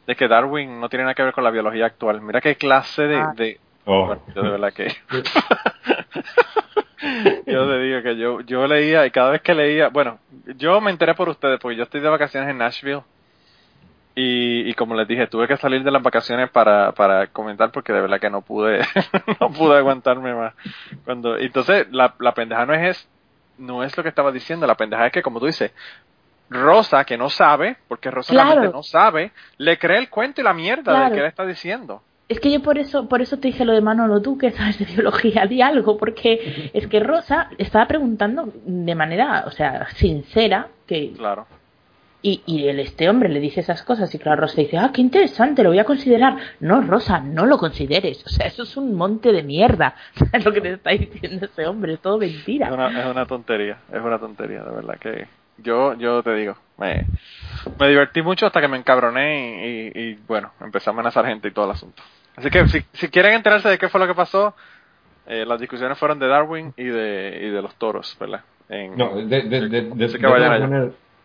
de que Darwin no tiene nada que ver con la biología actual. Mira qué clase de... Ah. de oh. yo de verdad que... yo te digo que yo, yo leía y cada vez que leía... Bueno, yo me enteré por ustedes porque yo estoy de vacaciones en Nashville y, y, como les dije, tuve que salir de las vacaciones para, para comentar porque de verdad que no pude, no pude aguantarme más. Cuando, entonces, la, la pendeja no es, no es lo que estaba diciendo, la pendeja es que, como tú dices, Rosa, que no sabe, porque Rosa realmente no sabe, le cree el cuento y la mierda de que él está diciendo. Es que yo por eso, por eso te dije lo de Manolo, tú que sabes de biología, di algo, porque es que Rosa estaba preguntando de manera, o sea, sincera, que claro. Y, y el, este hombre le dice esas cosas y claro, Rosa dice, ah, qué interesante, lo voy a considerar. No, Rosa, no lo consideres. O sea, eso es un monte de mierda. Es lo que te está diciendo ese hombre, es todo mentira. Es una, es una tontería, es una tontería, de verdad que yo, yo te digo, me, me divertí mucho hasta que me encabroné y, y, bueno, empecé a amenazar gente y todo el asunto. Así que si, si quieren enterarse de qué fue lo que pasó, eh, las discusiones fueron de Darwin y de, y de los toros, ¿verdad? en No, de, de, de, de- de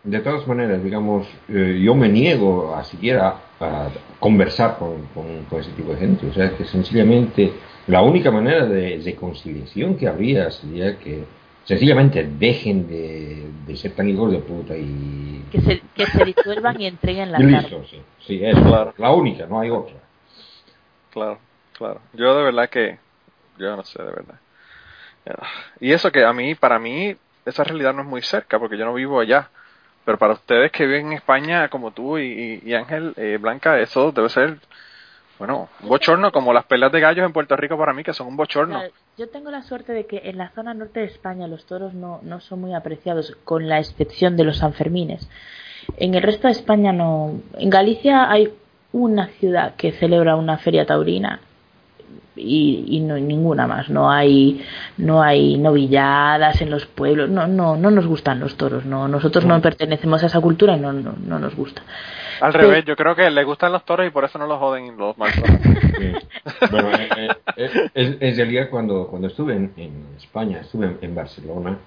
de todas maneras, digamos, eh, yo me niego a siquiera a conversar con, con- con ese tipo de gente. O sea, que sencillamente la única manera de reconciliación que habría sería que sencillamente dejen de, de ser tan hijos de puta y... Que se, que se disuelvan y entreguen armas. listo, sí. Sí, es Claro. la única, no hay otra. Claro, claro. Yo de verdad que, yo no sé, de verdad. Y eso que a mí, para mí, esa realidad no es muy cerca, porque yo no vivo allá. Pero para ustedes que viven en España, como tú y, Ángel, eh, Blanca, eso debe ser, bueno, un bochorno, como las peleas de gallos en Puerto Rico para mí, que son un bochorno. Yo tengo la suerte de que en la zona norte de España los toros no, no son muy apreciados, con la excepción de los Sanfermines. En el resto de España no. En Galicia hay una ciudad que celebra una feria taurina y, y no ninguna más. No hay no hay novilladas en los pueblos. No no no nos gustan los toros. No nosotros no pertenecemos a esa cultura y no no, no nos gusta. Al Pero- revés, yo creo que les gustan los toros y por eso no los joden los maltratan. Sí. Bueno, eh, eh, en, en realidad cuando, cuando estuve en, en España, estuve en, en Barcelona,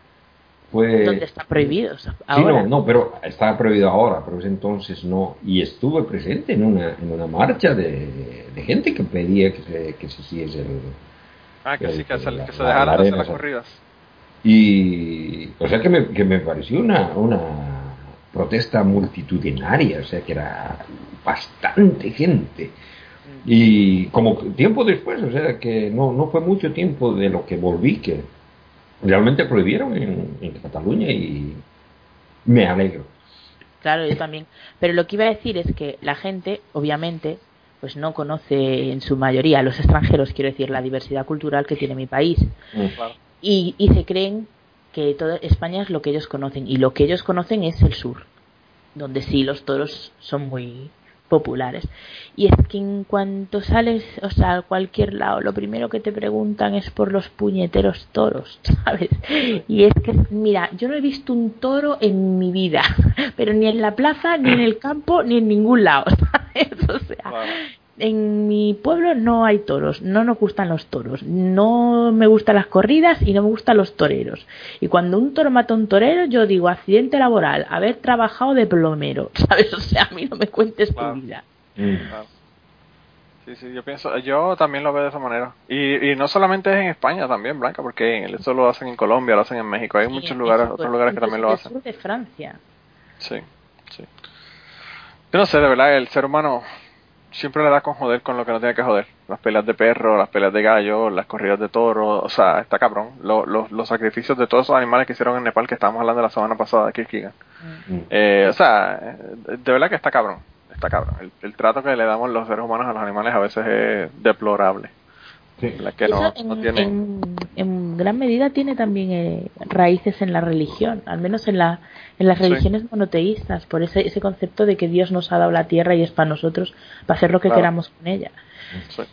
fue... donde está prohibido Sí, ahora. no, no, pero está prohibido ahora, pero ese entonces no. Y estuve presente en una, en una marcha de, de gente que pedía que se, que se hiciese el... Ah, que sí, que se, que se La- dejaran hacer las corridas. Y, o sea, que me, que me pareció una, una protesta multitudinaria, o sea, que era bastante gente. Y como que tiempo después, o sea, que no, no fue mucho tiempo de lo que volví, que realmente prohibieron en, en Cataluña y me alegro. Claro, yo también. Pero lo que iba a decir es que la gente, obviamente, pues no conoce en su mayoría, los extranjeros, quiero decir, la diversidad cultural que tiene mi país. Claro. Y, y se creen que toda España es lo que ellos conocen. Y lo que ellos conocen es el sur, donde sí los toros son muy populares. Y es que en cuanto sales, o sea, a cualquier lado, lo primero que te preguntan es por los puñeteros toros, ¿sabes? Y es que, mira, yo no he visto un toro en mi vida, pero ni en la plaza, ni en el campo, ni en ningún lado, ¿sabes? O sea. En mi pueblo no hay toros, no nos gustan los toros, no me gustan las corridas y no me gustan los toreros. Y cuando un toro mata a un torero, yo digo accidente laboral, haber trabajado de plomero, ¿sabes? O sea, a mí no me cuentes Claro. tu vida. Mm. Claro. Sí, sí, yo pienso, yo también lo veo de esa manera. Y, y no solamente es en España también, Blanca, porque eso lo hacen en Colombia, lo hacen en México, hay Sí, muchos lugares, otros lugares que también lo en el hacen. sur de Francia. Sí, sí. Yo no sé, de verdad, el ser humano siempre le da con joder con lo que no tiene que joder. Las peleas de perro, las peleas de gallo, las corridas de toro, o sea, está cabrón. Lo- lo- los sacrificios de todos esos animales que hicieron en Nepal, que estábamos hablando la semana pasada de Kierkegaard. Mm. Eh, o sea, eh, de verdad que está cabrón. Está cabrón. El, el trato que le damos los seres humanos a los animales a veces es deplorable. Sí. La que no, Eso en, no tiene. en- en gran medida tiene también eh, raíces en la religión, al menos en, la, en las Sí. religiones monoteístas, por ese, ese concepto de que Dios nos ha dado la tierra y es para nosotros, para hacer lo que Claro. queramos con ella. Sí.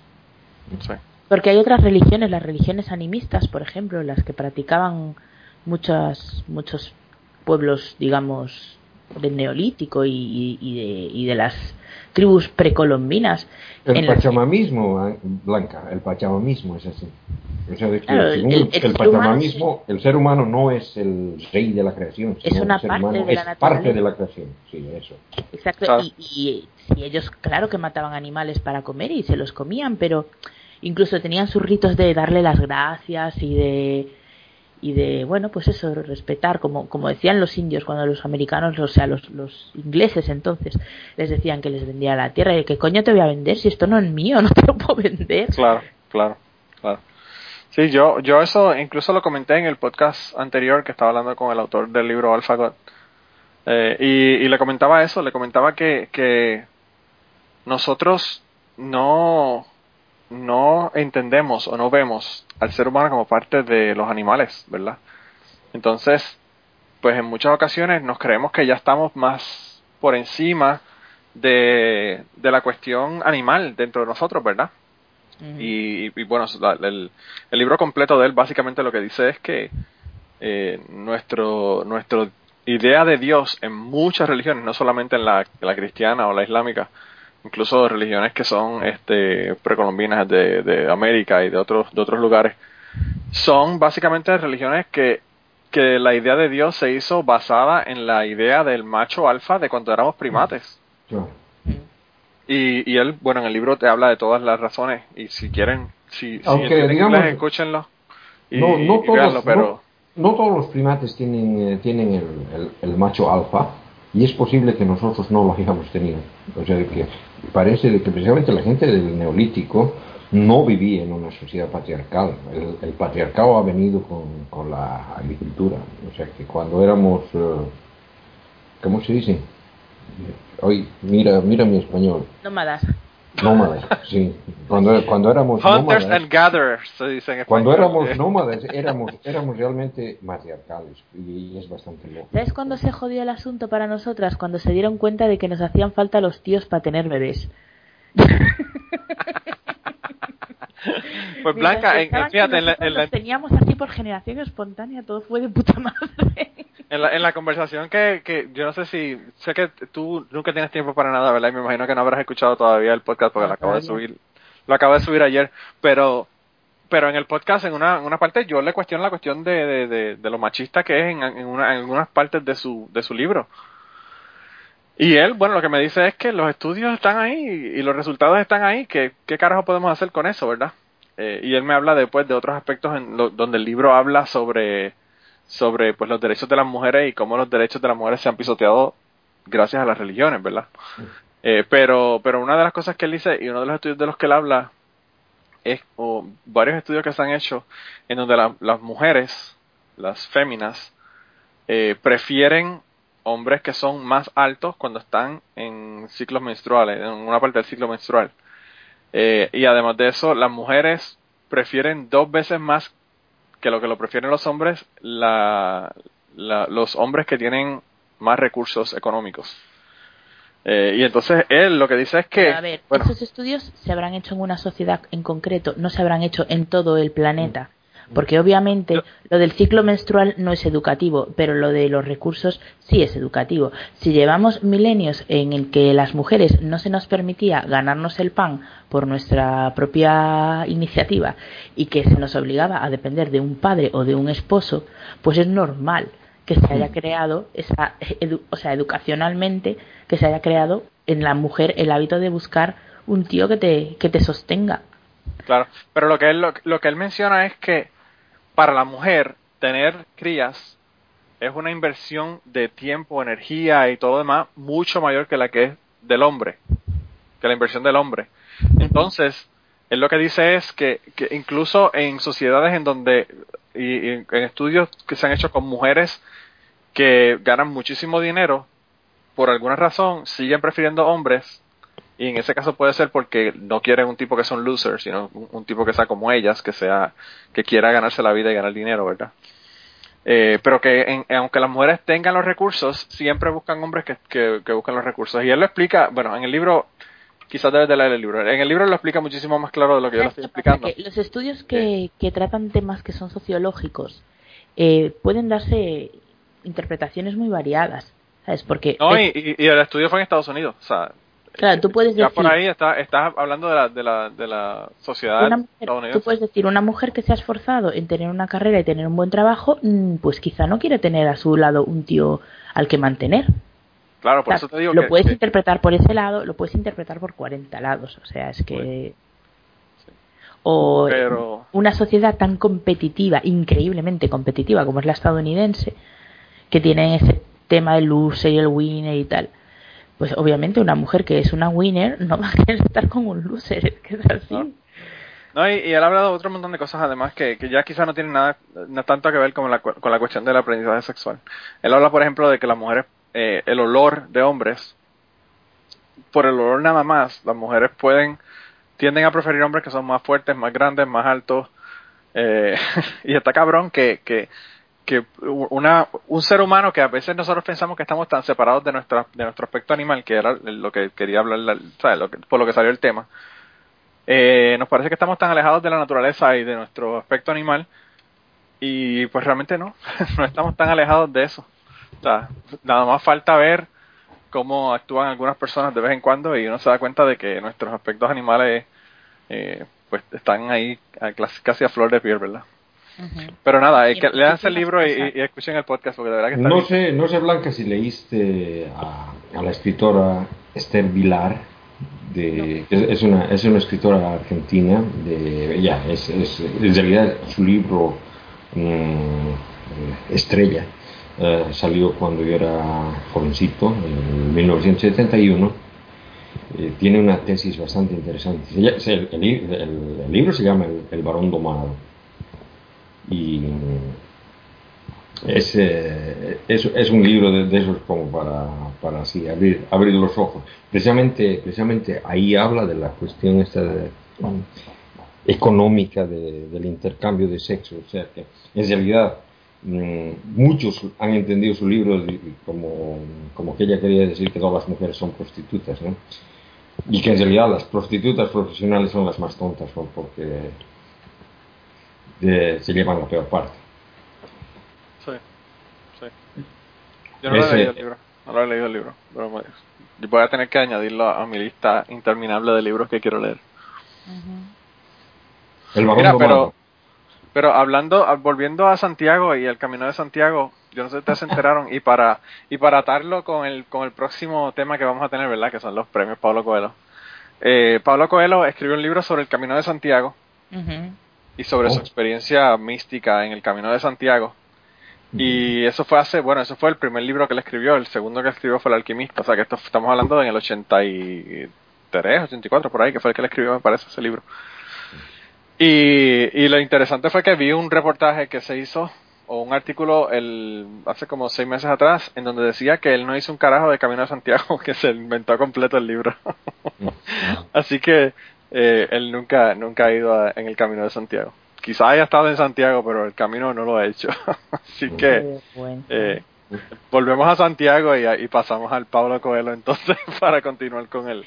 Sí. Porque hay otras religiones, las religiones animistas, por ejemplo, las que practicaban muchas, muchos pueblos, digamos, del neolítico y, y- y de, y de las tribus precolombinas. El en las que- pachamamismo, ah, Blanca, el pachamamismo es así. O sea, de que Claro, según el- el, el ser pachamamismo, el ser humano no es el rey de la creación, Es sino una el ser parte humano de la es parte de la creación. Sí, eso. Exacto, y, y ellos, claro que mataban animales para comer y se los comían, pero incluso tenían sus ritos de darle las gracias y de y de bueno pues eso respetar como como decían los indios cuando los americanos o sea los, ingleses entonces les decían que les vendía la tierra y que coño te voy a vender si esto no es mío no te lo puedo vender Claro, claro, claro. Sí, yo, yo eso incluso lo comenté en el podcast anterior que estaba hablando con el autor del libro AlphaGod. Eh, y, y le comentaba eso, le comentaba que, que nosotros no, no entendemos o no vemos al ser humano como parte de los animales, ¿verdad? Entonces, pues en muchas ocasiones nos creemos que ya estamos más por encima de, de la cuestión animal dentro de nosotros, ¿verdad? Y, y, bueno, el, el libro completo de él básicamente lo que dice es que eh, nuestro, nuestro idea de Dios en muchas religiones, no solamente en la, la cristiana o la islámica, incluso religiones que son este, precolombinas de, de América y de otros, de otros lugares, son básicamente religiones que que la idea de Dios se hizo basada en la idea del macho alfa de cuando éramos primates. Y, y él, bueno, en el libro te habla de todas las razones. Y si quieren, si, Aunque, entienden digamos, inglés, escúchenlo y, no, no y todos, véanlo, pero no, no todos los primates tienen, eh, tienen el, el- el macho alfa y es posible que nosotros no lo hayamos tenido. O sea, que parece que precisamente la gente del neolítico no vivía en una sociedad patriarcal. El, el patriarcado ha venido con, con la agricultura. O sea, que cuando éramos, eh, ¿cómo se dice? Hoy, mira, mira mi español. Nómadas. Nómadas, sí. Cuando, cuando éramos Hunters nómadas, and gatherers, se dice en cuando éramos nómadas, éramos, éramos realmente matriarcales y es bastante loco. ¿Sabes cuándo se jodió el asunto para nosotras? Cuando se dieron cuenta de que nos hacían falta los tíos para tener bebés. Pues Blanca, en, fíjate, en la, nosotros en, la, los teníamos así por generación espontánea, todo fue de puta madre. En la- en la conversación que, que yo no sé si, sé que tú nunca tienes tiempo para nada, ¿verdad? Y me imagino que no habrás escuchado todavía el podcast porque lo acabo de subir, lo acabo de subir ayer, pero pero en el podcast en una, en una parte yo le cuestiono la cuestión de, de, de, de lo machista que es en, en, una, en algunas partes de su, de su libro. Y él, bueno, lo que me dice es que los estudios están ahí y los resultados están ahí, que qué carajo podemos hacer con eso, ¿verdad? Eh, y él me habla después de otros aspectos en lo- donde el libro habla sobre sobre pues los derechos de las mujeres y cómo los derechos de las mujeres se han pisoteado gracias a las religiones, ¿verdad? Eh, pero pero una de las cosas que él dice y uno de los estudios de los que él habla es o varios estudios que se han hecho en donde la- las mujeres, las féminas, eh, prefieren hombres que son más altos cuando están en ciclos menstruales, en una parte del ciclo menstrual. Eh, y además de eso, las mujeres prefieren dos veces más que lo que lo prefieren los hombres, la, la- los hombres que tienen más recursos económicos. Eh, y entonces él lo que dice es que, Pero, a ver, bueno, esos estudios se habrán hecho en una sociedad en concreto, no se habrán hecho en todo el planeta. Porque obviamente lo del ciclo menstrual no es educativo, pero lo de los recursos sí es educativo. Si llevamos milenios en el que las mujeres no se nos permitía ganarnos el pan por nuestra propia iniciativa y que se nos obligaba a depender de un padre o de un esposo, pues es normal que se haya creado esa edu- o sea, educacionalmente que se haya creado en la mujer el hábito de buscar un tío que te que te sostenga. Claro, pero lo que él lo, lo que él menciona es que para la mujer tener crías es una inversión de tiempo, energía y todo lo demás mucho mayor que la que es del hombre, que la inversión del hombre. Entonces, él lo que dice es que, incluso en sociedades en donde y en estudios que se han hecho con mujeres que ganan muchísimo dinero, por alguna razón siguen prefiriendo hombres y en ese caso puede ser porque no quieren un tipo que son losers, sino un, un tipo que sea como ellas, que sea que quiera ganarse la vida y ganar dinero, ¿verdad? Eh, pero que en- aunque las mujeres tengan los recursos, siempre buscan hombres que, que, que buscan los recursos. Y él lo explica, bueno, en el libro, quizás debes de leer el libro, en el libro lo explica muchísimo más claro de lo que yo lo ¿Sabes estoy explicando. Que los estudios que, que tratan temas que son sociológicos eh, pueden darse interpretaciones muy variadas, ¿sabes? Porque No, es- y, y- y el estudio fue en Estados Unidos, o sea, claro, tú puedes ya decir por ahí está, estás hablando de la, de la, de la sociedad una mujer, estadounidense. tú puedes decir una mujer que se ha esforzado en tener una carrera y tener un buen trabajo, mm, pues quizá no quiere tener a su lado un tío al que mantener. Claro, por O sea, eso te digo lo que, puedes que- interpretar por ese lado, lo puedes interpretar por 40 lados, o sea, es que o Pero- una sociedad tan competitiva, increíblemente competitiva como es la estadounidense, que tiene ese tema del loser y el winner y tal. Pues obviamente una mujer que es una winner no va a querer estar con un loser, es que es así. No. Y, él ha hablado de otro montón de cosas además que, que ya quizás no tienen nada, no tanto que ver con la, con la cuestión del aprendizaje sexual. Él habla, por ejemplo, de que las mujeres, eh, el olor de hombres, por el olor nada más, las mujeres pueden, tienden a preferir hombres que son más fuertes, más grandes, más altos, eh, y está cabrón que, que, que una, un ser humano que a veces nosotros pensamos que estamos tan separados de nuestra, de nuestro aspecto animal, que era lo que quería hablar, la- ¿sabes? Por lo que salió el tema, eh, nos parece que estamos tan alejados de la naturaleza y de nuestro aspecto animal y pues realmente no, no estamos tan alejados de eso. Nada más falta ver cómo actúan algunas personas de vez en cuando y uno se da cuenta de que nuestros aspectos animales eh, pues están ahí casi a flor de piel, ¿verdad? Pero nada, hay que, lean el libro y, escuchen el podcast porque de verdad que está No sé, no sé Blanca si leíste a, la escritora Esther Vilar, de, es, una, es una escritora argentina, de, ya, es, es, en realidad su libro mm, estrella eh, salió cuando yo era jovencito, en 1971. Eh, tiene una tesis bastante interesante. El, libro se llama El, el varón domado y es, eh, es, es, un libro de, esos como para, para así abrir, abrir los ojos. Precisamente, precisamente ahí habla de la cuestión esta económica del intercambio de sexo. O sea que en realidad mm, muchos han entendido su libro como, como que ella quería decir que todas las mujeres son prostitutas, ¿no? Y que en realidad las prostitutas profesionales son las más tontas, porque se llevan la peor parte. Sí, sí. Yo no lo he leído el libro, no lo he leído el libro, pero voy a tener que añadirlo a mi lista interminable de libros que quiero leer. El Mira, pero, pero hablando, volviendo a Santiago y el Camino de Santiago, yo no sé si ustedes se enteraron, y para, y para atarlo con el, con el próximo tema que vamos a tener, ¿verdad? Que son los premios Pablo Coelho. Eh, Pablo Coelho escribió un libro sobre el Camino de Santiago y sobre su oh. experiencia mística en el Camino de Santiago. Y eso fue hace, bueno, eso fue el primer libro que él escribió, el segundo que escribió fue El Alquimista, o sea que esto, estamos hablando en el 83, 84, por ahí, que fue el que él escribió, me parece, ese libro. Y, y lo interesante fue que vi un reportaje que se hizo, o un artículo el, hace como seis meses atrás, en donde decía que él no hizo un carajo de Camino de Santiago, que se inventó completo el libro. Así que eh, él nunca, nunca ha ido en el camino de Santiago. Quizá haya estado en Santiago, pero el camino no lo ha hecho. Así que eh, volvemos a Santiago y, pasamos al Pablo Coelho entonces para continuar con él.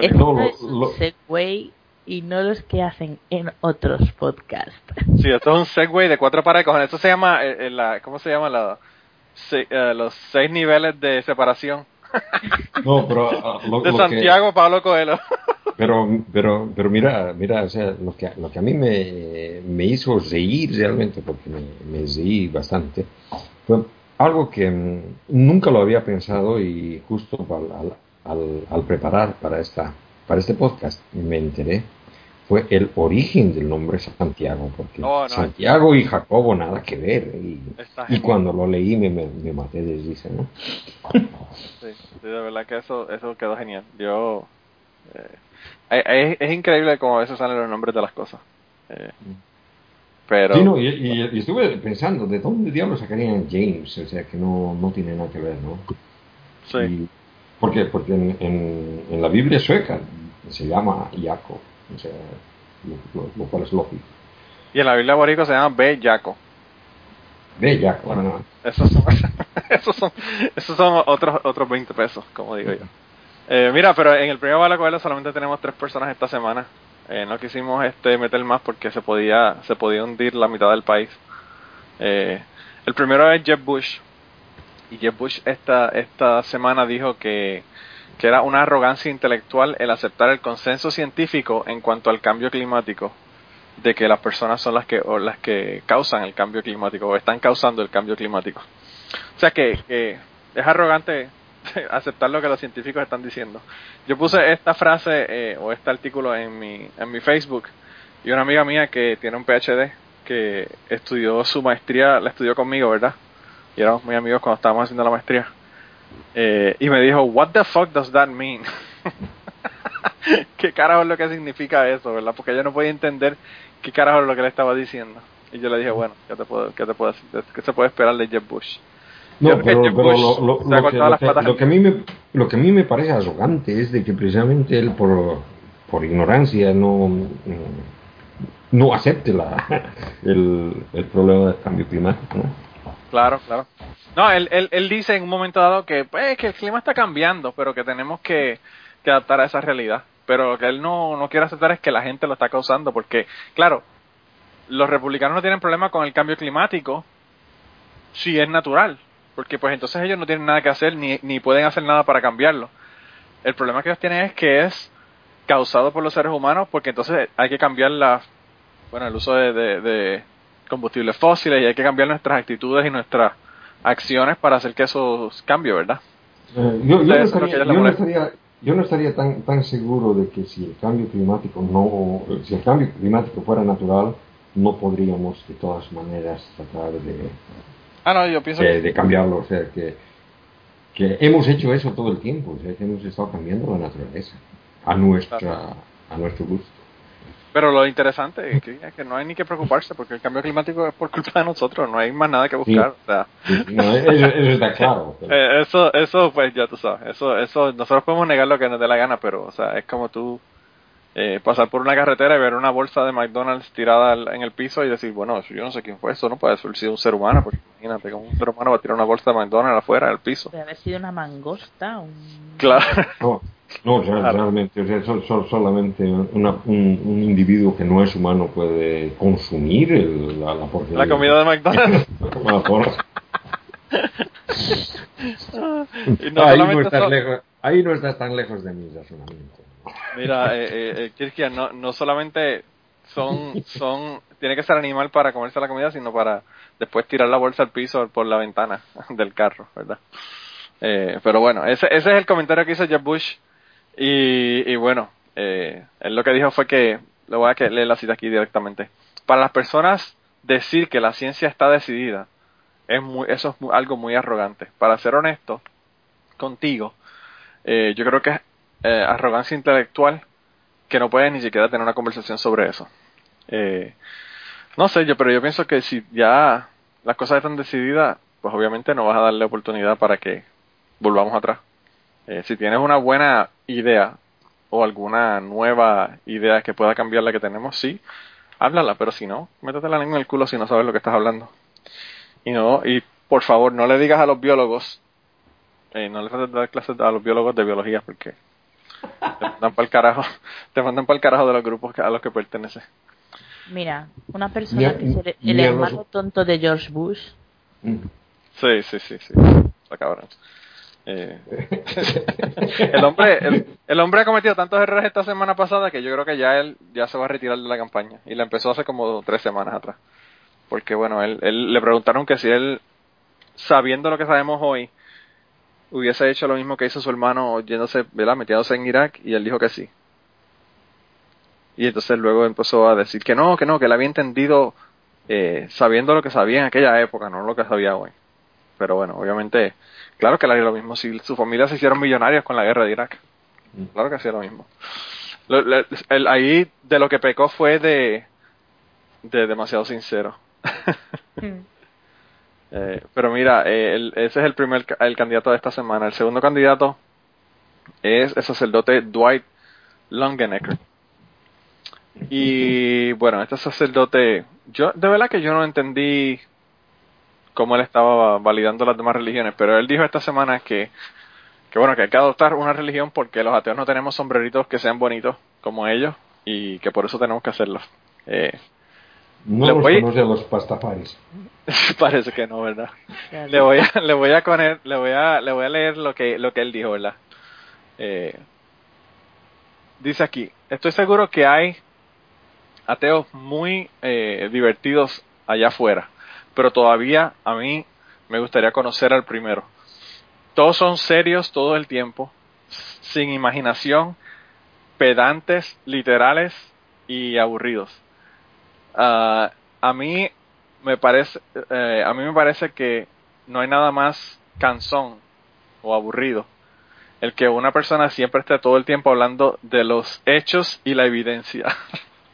es un segway y no los que hacen en otros podcasts. Sí, esto es un segway de cuatro paredes. Esto se llama, eh, la, ¿cómo se llama? La, los seis niveles de separación. No, pero ah, de Santiago Pablo Coelho. Pero, pero, pero mira, mira, o sea, lo que, lo que a mí me, me hizo reír realmente, porque me, me, reí bastante, fue algo que mm, nunca lo había pensado y justo al, al, al, preparar para, esta, para este podcast me enteré, fue el origen del nombre Santiago, porque Santiago y Jacobo nada que ver, y, y cuando lo leí me, me, maté de risa, ¿no? Sí, de verdad que eso, eso quedó genial. Yo... Eh, es, increíble cómo a veces salen los nombres de las cosas. Eh, pero. Sí, no, y, estuve pensando, ¿de dónde diablos sacarían James? O sea, que no, no tiene nada que ver, ¿no? Sí. ¿Por qué? Porque en, en, la Biblia sueca se llama Jacob, o sea, lo, cual es lógico. Y en la Biblia borico se llama B. Jaco. B. Jaco, bueno, esos son, esos son, esos son otros, otros 20 pesos, como digo yo. Eh, mira, pero en el primer Balacoela solamente tenemos tres personas esta semana. Eh, no quisimos este meter más porque se podía se podía hundir la mitad del país. Eh, el primero es Jeb Bush. Y Jeb Bush esta, esta semana dijo que, que era una arrogancia intelectual el aceptar el consenso científico en cuanto al cambio climático, de que las personas son las que, o las que causan el cambio climático o están causando el cambio climático. O sea que, que es arrogante aceptar lo que los científicos están diciendo. Yo puse esta frase eh, o este artículo en mi, en mi Facebook y una amiga mía que tiene un PhD que estudió su maestría, la estudió conmigo, ¿verdad? Y éramos muy amigos cuando estábamos haciendo la maestría. Eh, y me dijo, What the fuck does that mean? ¿Qué carajo es lo que significa eso, verdad? Porque ella no podía entender qué carajo es lo que le estaba diciendo. Y yo le dije, bueno, ¿qué te puedo, qué te puedo ¿Qué se puede esperar de Jeff Bush? No, pero, lo, que, a mí me, lo que a mí me parece arrogante es de que precisamente él por, por ignorancia no, no acepte la, el, el problema del cambio climático. ¿no? Claro, claro. No, él, él, él dice en un momento dado que, pues, que el clima está cambiando, pero que tenemos que, que adaptar a esa realidad. Pero lo que él no, no quiere aceptar es que la gente lo está causando, porque, claro, los republicanos no tienen problema con el cambio climático si es natural porque pues entonces ellos no tienen nada que hacer ni, ni pueden hacer nada para cambiarlo. El problema que ellos tienen es que es causado por los seres humanos porque entonces hay que cambiar la, bueno, el uso de, de, combustibles fósiles y hay que cambiar nuestras actitudes y nuestras acciones para hacer que eso cambie, ¿verdad? Eh, yo, yo, no estaría, yo, no estaría, yo, no estaría, tan, tan seguro de que si el cambio climático no, si el cambio climático fuera natural, no podríamos de todas maneras tratar de, ah, no, yo pienso de, cambiarlo. O sea, que, que hemos hecho eso todo el tiempo, o sea, que hemos estado cambiando la naturaleza a, nuestra, a nuestro gusto. Pero lo interesante es que, no hay ni que preocuparse porque el cambio climático es por culpa de nosotros, no hay más nada que buscar. eso, está claro. Eh, eso, eso, pues ya tú sabes, eso, eso, nosotros podemos negar lo que nos dé la gana, pero, o sea, es como tú eh, pasar por una carretera y ver una bolsa de McDonald's tirada en el piso y decir, bueno, yo no sé quién fue, eso no puede haber sido un ser humano, porque imagínate, como un ser humano va a tirar una bolsa de McDonald's afuera del piso. Puede haber sido una mangosta. Un... Claro. No, realmente, solamente un, individuo que no es humano puede consumir la, la La comida de McDonald's. ahí, no estás lejos, ahí no estás tan lejos de mi razonamiento. Mira, eh, eh, eh no, no solamente son, son, tiene que ser animal para comerse la comida, sino para después tirar la bolsa al piso por la ventana del carro, ¿verdad? Eh, pero bueno, ese, ese es el comentario que hizo Jeb Bush. Y, y bueno, eh, él lo que dijo fue que, le voy a leer la cita aquí directamente. Para las personas, decir que la ciencia está decidida, es muy, eso es algo muy arrogante. Para ser honesto contigo, eh, yo creo que es eh, arrogancia intelectual que no puedes ni siquiera tener una conversación sobre eso. Eh, no sé yo, pero yo pienso que si ya las cosas están decididas, pues obviamente no vas a darle oportunidad para que volvamos atrás. Eh, si tienes una buena idea o alguna nueva idea que pueda cambiar la que tenemos, sí, háblala, pero si no, métete la lengua en el culo si no sabes lo que estás hablando. Y no, y por favor, no le digas a los biólogos, no le trates dar clases a los biólogos de biología porque te mandan para el carajo, te mandan para el carajo de los grupos a los que pertenece. Mira, una persona que es el, hermano tonto de George Bush. Mm. Sí, sí, sí, sí. cabrón. Eh, el hombre el, hombre ha cometido tantos errores esta semana pasada que yo creo que ya él ya se va a retirar de la campaña y la empezó hace como tres semanas atrás porque bueno él, él le preguntaron que si él sabiendo lo que sabemos hoy hubiese hecho lo mismo que hizo su hermano yéndose, ¿verdad? metiéndose en Irak y él dijo que sí. Y entonces luego empezó a decir que no, que no, que él había entendido eh, sabiendo lo que sabía en aquella época, no lo que sabía hoy. Pero bueno, obviamente, claro que él haría lo mismo si su familia se hicieron millonarios con la guerra de Irak. Mm. Claro que hacía lo mismo. ahí de lo que pecó fue de, de demasiado sincero. Eh, pero mira, eh, ese es el primer el candidato de esta semana. El segundo candidato es el sacerdote Dwight Longenecker. Y bueno, este sacerdote, yo de verdad que yo no entendí cómo él estaba validando las demás religiones, pero él dijo esta semana que, que bueno, que hay que adoptar una religión porque los ateos no tenemos sombreritos que sean bonitos como ellos y que por eso tenemos que hacerlo. Eh, no le los voy... conoce a los pastafaris. Parece que no, ¿verdad? Le voy a, le voy a le voy a, le voy a leer lo que, lo que él dijo, ¿verdad? Eh, dice aquí, estoy seguro que hay ateos muy eh, divertidos allá afuera, pero todavía a mí me gustaría conocer al primero. Todos son serios todo el tiempo, sin imaginación, pedantes, literales y aburridos. Uh, a mí me parece, eh, a mí me parece que no hay nada más cansón o aburrido el que una persona siempre esté todo el tiempo hablando de los hechos y la evidencia.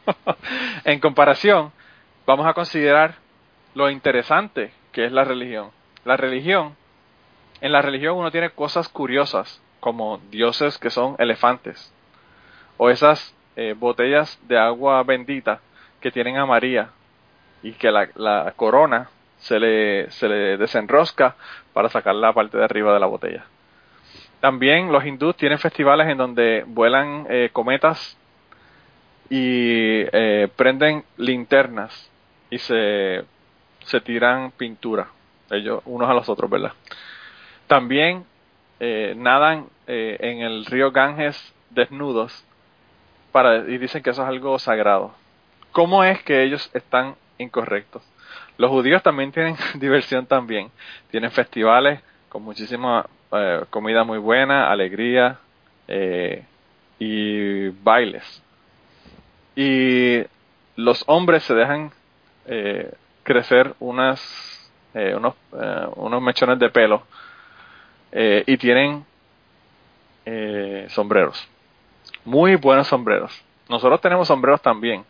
en comparación, vamos a considerar lo interesante que es la religión. La religión, en la religión uno tiene cosas curiosas, como dioses que son elefantes, o esas eh, botellas de agua bendita que tienen a María y que la, corona se le, se le desenrosca para sacar la parte de arriba de la botella. También los hindús tienen festivales en donde vuelan eh, cometas y eh, prenden linternas y se, se tiran pintura, ellos unos a los otros, ¿verdad? También eh, nadan en el río Ganges desnudos para, y dicen que eso es algo sagrado. ¿Cómo es que ellos están incorrectos? Los judíos también tienen diversión también. Tienen festivales con muchísima eh, comida muy buena, alegría eh, y bailes. Y los hombres se dejan eh, crecer unas, unos, unos mechones de pelo y tienen sombreros. Muy buenos sombreros. Nosotros tenemos sombreros también.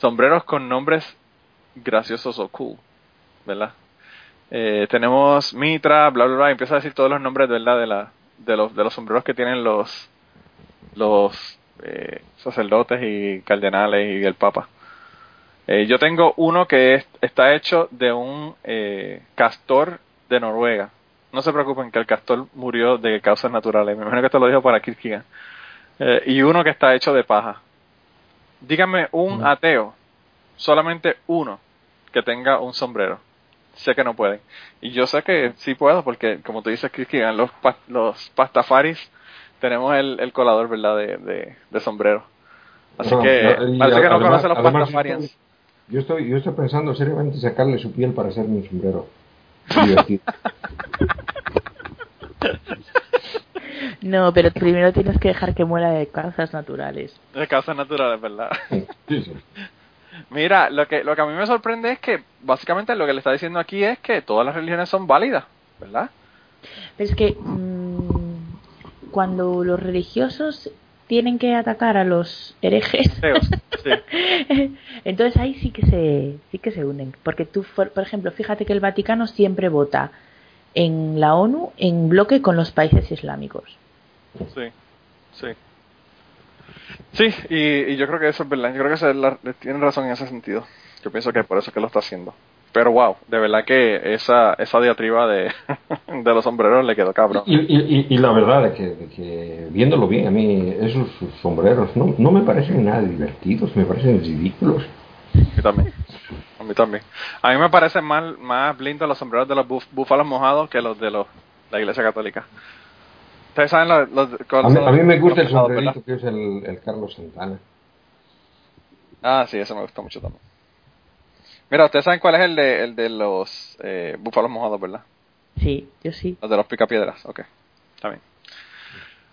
Sombreros con nombres graciosos o cool, ¿verdad? Eh, tenemos Mitra, bla, bla, bla, empieza a decir todos los nombres, ¿verdad? De, la, de, los, de los sombreros que tienen los, los eh, sacerdotes y cardenales y el papa. Eh, yo tengo uno que está hecho de un castor de Noruega. No se preocupen que el castor murió de causas naturales. Me imagino que esto lo dijo para Kierkegaard. y uno que está hecho de paja. Dígame un ateo, solamente uno, que tenga un sombrero sé que no pueden. Y yo sé que sí puedo porque, como tú dices, Cristian, los, los pastafaris tenemos el, el colador, ¿verdad?, de, de, sombrero. Así que parece que no conocen los pastafarians. Yo estoy, yo estoy pensando seriamente sacarle su piel para hacerme un sombrero. no, pero primero tienes que dejar que muera de causas naturales. De causas naturales, ¿verdad? Sí, sí. Mira, lo que, lo que a mí me sorprende es que básicamente lo que le está diciendo aquí es que todas las religiones son válidas, ¿verdad? Pero es que mm, cuando los religiosos tienen que atacar a los herejes, entonces ahí sí que se sí que se unen, porque tú, por ejemplo, fíjate que el Vaticano siempre vota en la ONU en bloque con los países islámicos. Sí, sí. Sí, y, yo creo que eso es verdad. Yo creo que tienen razón en ese sentido. Yo pienso que por eso que lo está haciendo. Pero wow, de verdad que esa, esa diatriba de, de los sombreros le quedó cabrón. Y, y, y la verdad es que, que, viéndolo bien, a mí esos sombreros no, no me parecen nada divertidos, me parecen ridículos. A mí también. A mí también. A mí me parecen más, más lindos los sombreros de los búfalos mojados que los de los, la iglesia católica. Ustedes saben los, a, mí, me gusta el sombrerito que es el, el, Carlos Santana. Ah, sí, eso me gusta mucho también. Mira, ustedes saben cuál es el de, el de los eh, búfalos mojados, ¿verdad? Sí, yo sí. Los de los picapiedras, ok. Está bien.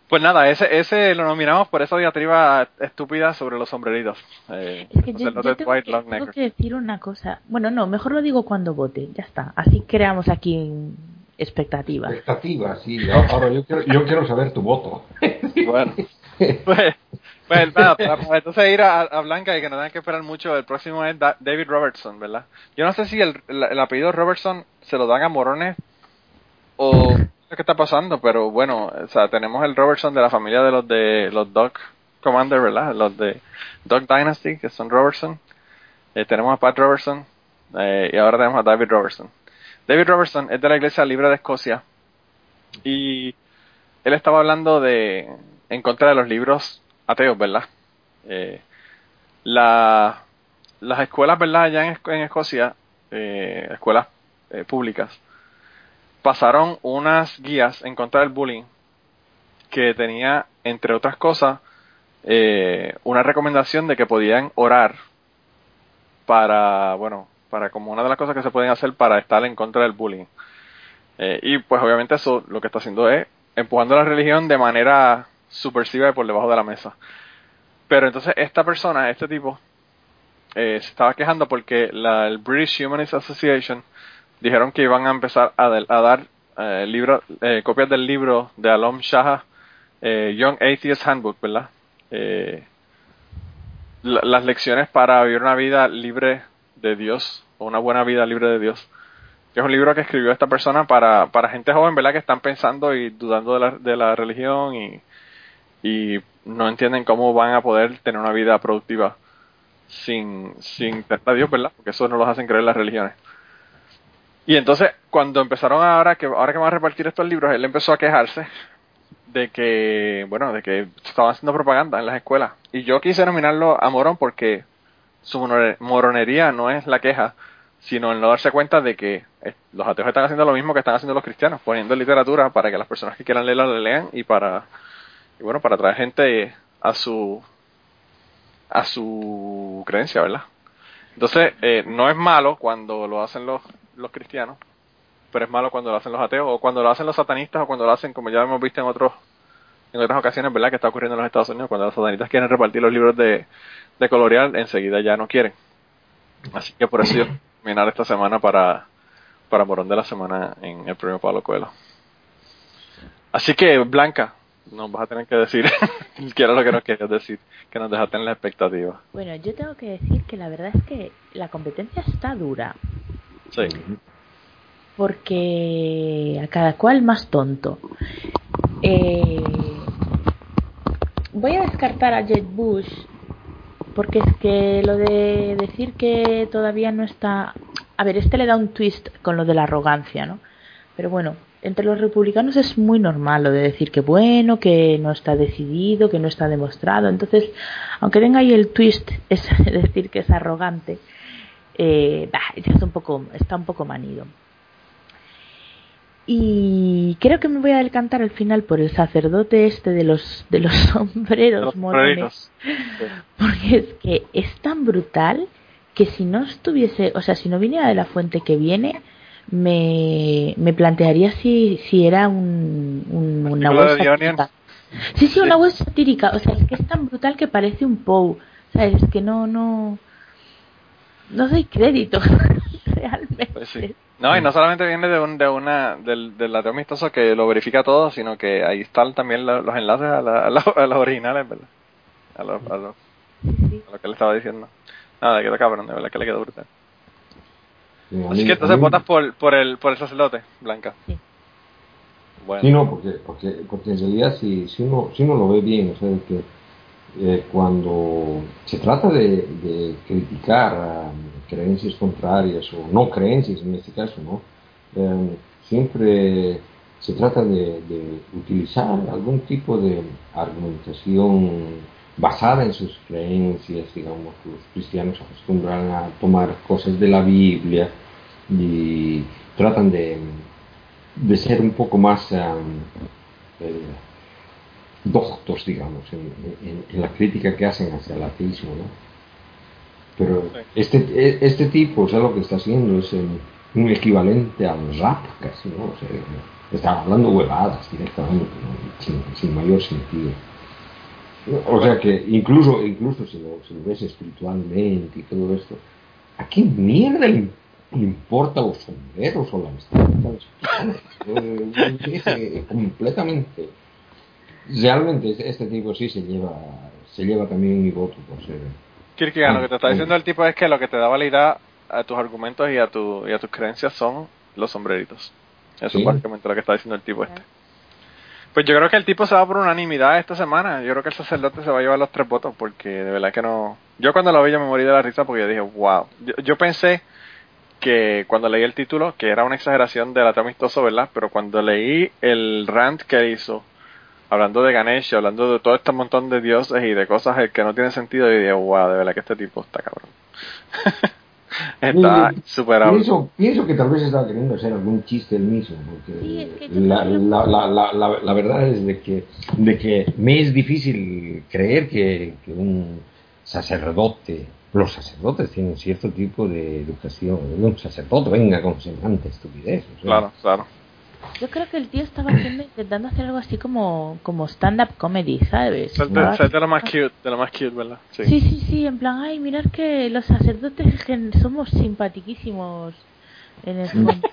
Pues nada, ese, ese lo nominamos por esa diatriba estúpida sobre los sombreritos. Eh, es que yo, tengo, que, decir una cosa. Bueno, no, mejor lo digo cuando vote, ya está. Así creamos aquí expectativa. Expectativa, sí. Ahora yo quiero, yo quiero saber tu voto. Bueno, pues, pues nada, entonces ir a, Blanca y que no tengan que esperar mucho, el próximo es David Robertson, ¿verdad? Yo no sé si el, el, apellido Robertson se lo dan a morones o qué está pasando, pero bueno, o sea, tenemos el Robertson de la familia de los de los Dog Commander, ¿verdad? Los de Dog Dynasty, que son Robertson. Eh, tenemos a Pat Robertson eh, y ahora tenemos a David Robertson. David Robertson es de la Iglesia Libre de Escocia y él estaba hablando de en contra de los libros ateos, ¿verdad? Eh, la, las escuelas, ¿verdad? Allá en, Escocia, eh, escuelas eh, públicas, pasaron unas guías en contra del bullying que tenía, entre otras cosas, una recomendación de que podían orar para, bueno, para como una de las cosas que se pueden hacer para estar en contra del bullying. Eh, y pues obviamente eso lo que está haciendo es empujando la religión de manera subversiva y por debajo de la mesa. Pero entonces esta persona, este tipo, eh, se estaba quejando porque la, el British Humanist Association dijeron que iban a empezar a, dar eh, eh, copias del libro de Alom Shah, Young Atheist Handbook, ¿verdad? las lecciones para vivir una vida libre de Dios, o una buena vida libre de Dios. Que es un libro que escribió esta persona para, para gente joven, ¿verdad? Que están pensando y dudando de la, de la religión y, y no entienden cómo van a poder tener una vida productiva sin, sin tener a Dios, ¿verdad? Porque eso no los hacen creer las religiones. Y entonces, cuando empezaron ahora que ahora que van a repartir estos libros, él empezó a quejarse de que, bueno, de que estaban haciendo propaganda en las escuelas. Y yo quise nominarlo a Morón porque su moronería no es la queja, sino el no darse cuenta de que eh, los ateos están haciendo lo mismo que están haciendo los cristianos, poniendo literatura para que las personas que quieran leerla la lean y para y bueno, para traer gente a su a su creencia, ¿verdad? Entonces, eh, no es malo cuando lo hacen los, los cristianos, pero es malo cuando lo hacen los ateos, o cuando lo hacen los satanistas, o cuando lo hacen, como ya hemos visto en otros en otras ocasiones, ¿verdad? Que está ocurriendo en los Estados Unidos, cuando los satanistas quieren repartir los libros de, de colorear, enseguida ya no quieren. Así que por eso yo terminar esta semana para, para Morón de la Semana en el premio Pablo Coelho. Así que, Blanca, nos vas a tener que decir qué era lo que nos querías decir, que nos dejaste en la expectativa. Bueno, yo tengo que decir que la verdad es que la competencia está dura. Sí. Porque a cada cual más tonto. Eh, voy a descartar a Jet Bush porque es que lo de decir que todavía no está... A ver, este le da un twist con lo de la arrogancia, ¿no? Pero bueno, entre los republicanos es muy normal lo de decir que bueno, que no está decidido, que no está demostrado. Entonces, aunque tenga ahí el twist, es decir que es arrogante, eh, es un poco, está un poco manido. Y creo que me voy a decantar al final por el sacerdote este de los de los sombreros morones. Porque es que es tan brutal que si no estuviese, o sea, si no viniera de la fuente que viene, me, me plantearía si, si era un, una web satírica. Sí, sí, una web satírica. O sea, es que es tan brutal que parece un Poe. ¿Sabes? Es que no, no. No doy crédito. Realmente. Pues no, y no solamente viene de, un, de una del, del ateo amistoso que lo verifica todo, sino que ahí están también los, enlaces a, la, a, los originales, ¿verdad? A, lo, a, lo, a lo que le estaba diciendo. Nada, quedó cabrón, de verdad que le quedó brutal. Así que entonces votas por, por, el, por el sacerdote, Blanca. Sí. Bueno. Sí, no, porque, porque, porque en realidad si, si, uno, si uno lo ve bien, o sea, que eh, cuando se trata de, criticar a creencias contrarias o no creencias en este caso, ¿no? Eh, siempre se trata de, utilizar algún tipo de argumentación basada en sus creencias, digamos, los cristianos acostumbran a tomar cosas de la Biblia y tratan de, de ser un poco más um, eh, doctos, digamos, en, en, la crítica que hacen hacia el ateísmo, ¿no? Pero este, e, este tipo, o sea, lo que está haciendo es un equivalente al rap casi, ¿no? O sea, está hablando huevadas directamente, sin, sin, mayor sentido. O sea que incluso, incluso si lo, si lo ves espiritualmente y todo esto, ¿a qué mierda importa los sombreros o la completamente. Realmente este tipo sí se lleva, se lleva también mi voto por ser Kierkegaard, lo que te está diciendo el tipo es que lo que te da validad a tus argumentos y a, tu, y a tus creencias son los sombreritos. Eso es básicamente lo que está diciendo el tipo este. Pues yo creo que el tipo se va por unanimidad esta semana. Yo creo que el sacerdote se va a llevar los tres votos porque de verdad que no... Yo cuando lo vi yo me morí de la risa porque yo dije, wow. Yo, pensé que cuando leí el título, que era una exageración del amistoso, ¿verdad? Pero cuando leí el rant que hizo hablando de Ganesh, hablando de todo este montón de dioses y de cosas que no tienen sentido, y digo, wow, de verdad que este tipo está cabrón. está superado. Pienso, pienso, que tal vez estaba queriendo hacer algún chiste él mismo, porque la, la, la, la, la, verdad es de que, de que me es difícil creer que, que un sacerdote los sacerdotes tienen cierto tipo de educación. Un sacerdote venga con semejante estupidez. Claro, claro. Yo creo que el tío estaba haciendo, intentando hacer algo así como, como stand-up comedy, ¿sabes? de, lo más cute, de lo más cute, ¿verdad? Sí. sí, sí, sí, en plan, ay, mirar que los sacerdotes somos simpatiquísimos en el mundo.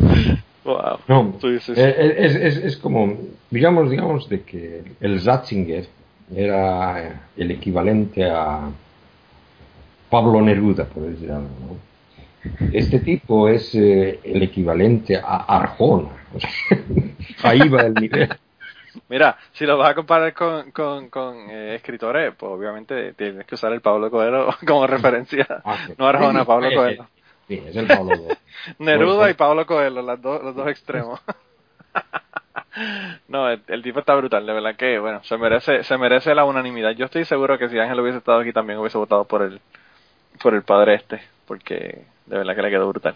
wow. No, es, es, es, como, digamos, digamos, de que el Ratzinger era el equivalente a Pablo Neruda, por decir algo, ¿no? Este tipo es eh, el equivalente a Arjona. ahí va el nivel. Mira, si lo vas a comparar con, con, con eh, escritores, pues obviamente tienes que usar el Pablo Coelho como referencia. Ah, no Arjona, Pablo Coelho. Sí, es el Pablo Neruda y Pablo Coelho, las dos, los dos extremos. no, el, tipo está brutal, de verdad que, bueno, se merece, se merece la unanimidad. Yo estoy seguro que si Ángel hubiese estado aquí también hubiese votado por el, por el padre este, porque de verdad que le quedó brutal.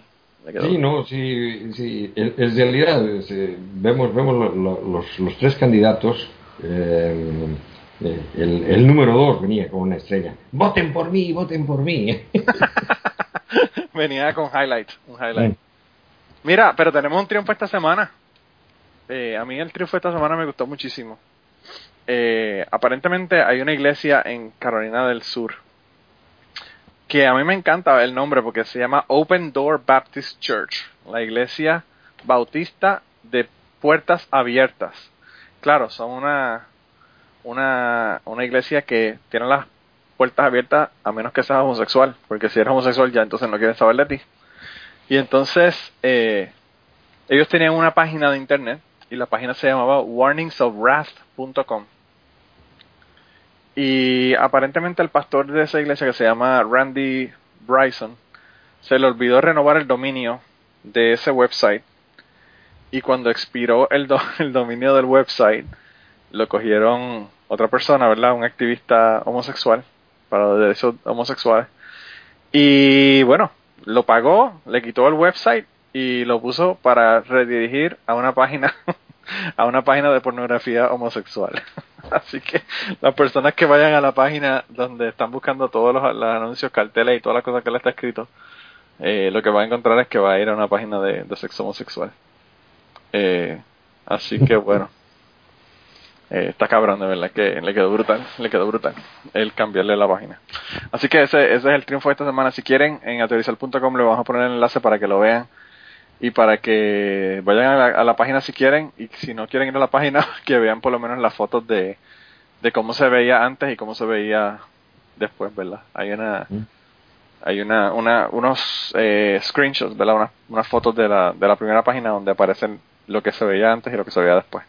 sí, no, sí, sí. En, realidad vemos, vemos los, los, tres candidatos. Eh, Eh, el, el número dos venía con una estrella. Voten por mí, voten por mí. Venía con highlight, un highlight. Mira, pero tenemos un triunfo esta semana. Eh, a mí el triunfo esta semana me gustó muchísimo. Eh, aparentemente hay una iglesia en Carolina del Sur que a mí me encanta el nombre porque se llama Open Door Baptist Church, la iglesia bautista de puertas abiertas. Claro, son una, una, una iglesia que tiene las puertas abiertas a menos que seas homosexual, porque si eres homosexual ya entonces no quieren saber de ti. Y entonces eh, ellos tenían una página de internet y la página se llamaba warningsofwrath.com. Y aparentemente el pastor de esa iglesia que se llama Randy Bryson se le olvidó renovar el dominio de ese website y cuando expiró el, el dominio del website lo cogieron otra persona, ¿verdad? Un activista homosexual para derechos homosexuales. Y bueno, lo pagó, le quitó el website y lo puso para redirigir a una página a una página de pornografía homosexual. Así que las personas que vayan a la página donde están buscando todos los, anuncios, carteles y todas las cosas que le está escrito, eh, lo que va a encontrar es que va a ir a una página de, sexo homosexual. Eh, así que bueno, eh, está cabrón de verdad que le quedó brutal, le quedó brutal el cambiarle la página. Así que ese, ese es el triunfo de esta semana. Si quieren, en aterrizar.com le vamos a poner el enlace para que lo vean y para que vayan a la, página si quieren y si no quieren ir a la página que vean por lo menos las fotos de, de cómo se veía antes y cómo se veía después, ¿verdad? Hay una hay una, una unos eh, screenshots, ¿verdad? Unas, unas fotos de la, de la primera página donde aparecen lo que se veía antes y lo que se veía después.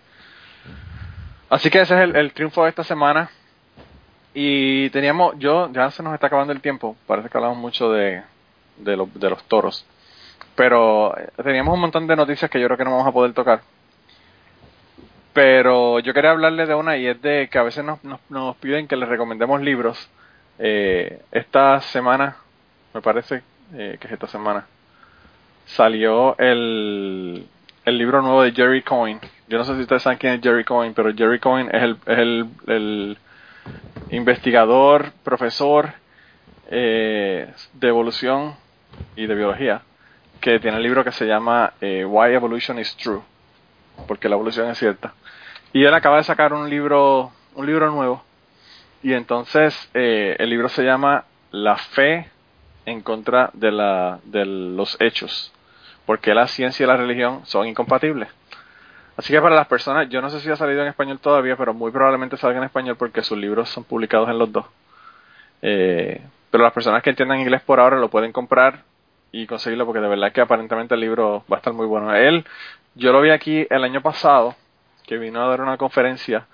Así que ese es el, triunfo de esta semana. Y teníamos, yo, ya se nos está acabando el tiempo, parece que hablamos mucho de, de, de los toros. Pero eh, teníamos un montón de noticias que yo creo que no vamos a poder tocar. Pero yo quería hablarle de una y es de que a veces nos, nos, piden que les recomendemos libros. Eh, esta semana, me parece eh, que es esta semana, salió el, el libro nuevo de Jerry Coyne. Yo no sé si ustedes saben quién es Jerry Coyne, pero Jerry Coyne es el, es el, el investigador, profesor de evolución y de biología que tiene el libro que se llama eh, Why Evolution is True, porque la evolución es cierta. Y él acaba de sacar un libro, un libro nuevo, y entonces eh, el libro se llama La fe en contra de, la, de los hechos, porque la ciencia y la religión son incompatibles. Así que para las personas, yo no sé si ha salido en español todavía, pero muy probablemente salga en español porque sus libros son publicados en los dos. Eh, pero las personas que entiendan inglés por ahora lo pueden comprar y conseguirlo porque de verdad que aparentemente el libro va a estar muy bueno. Él, yo lo vi aquí el año pasado, que vino a dar una conferencia.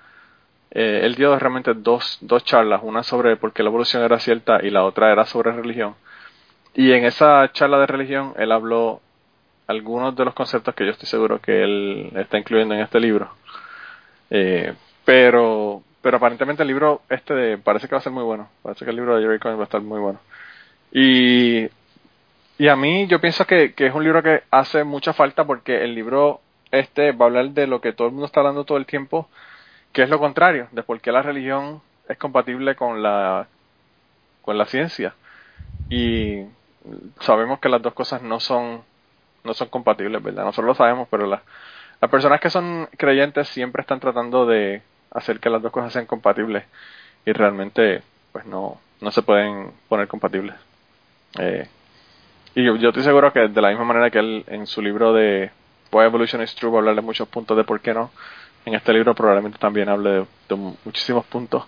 Eh, él dio realmente dos, dos charlas, una sobre por qué la evolución era cierta y la otra era sobre religión. Y en esa charla de religión él habló algunos de los conceptos que yo estoy seguro que él está incluyendo en este libro. Eh, pero, pero aparentemente el libro este parece que va a ser muy bueno. Parece que el libro de Jerry Coyne va a estar muy bueno. Y y a mí yo pienso que, es un libro que hace mucha falta porque el libro este va a hablar de lo que todo el mundo está hablando todo el tiempo, que es lo contrario, de por qué la religión es compatible con la, con la ciencia. Y sabemos que las dos cosas no son, no son compatibles, ¿verdad? Nosotros lo sabemos, pero las personas que son creyentes siempre están tratando de hacer que las dos cosas sean compatibles y realmente pues no, no se pueden poner compatibles. Eh, y yo, estoy seguro que de la misma manera que él en su libro de Why Evolution is True va a hablar de muchos puntos de por qué no, en este libro probablemente también hable de, muchísimos puntos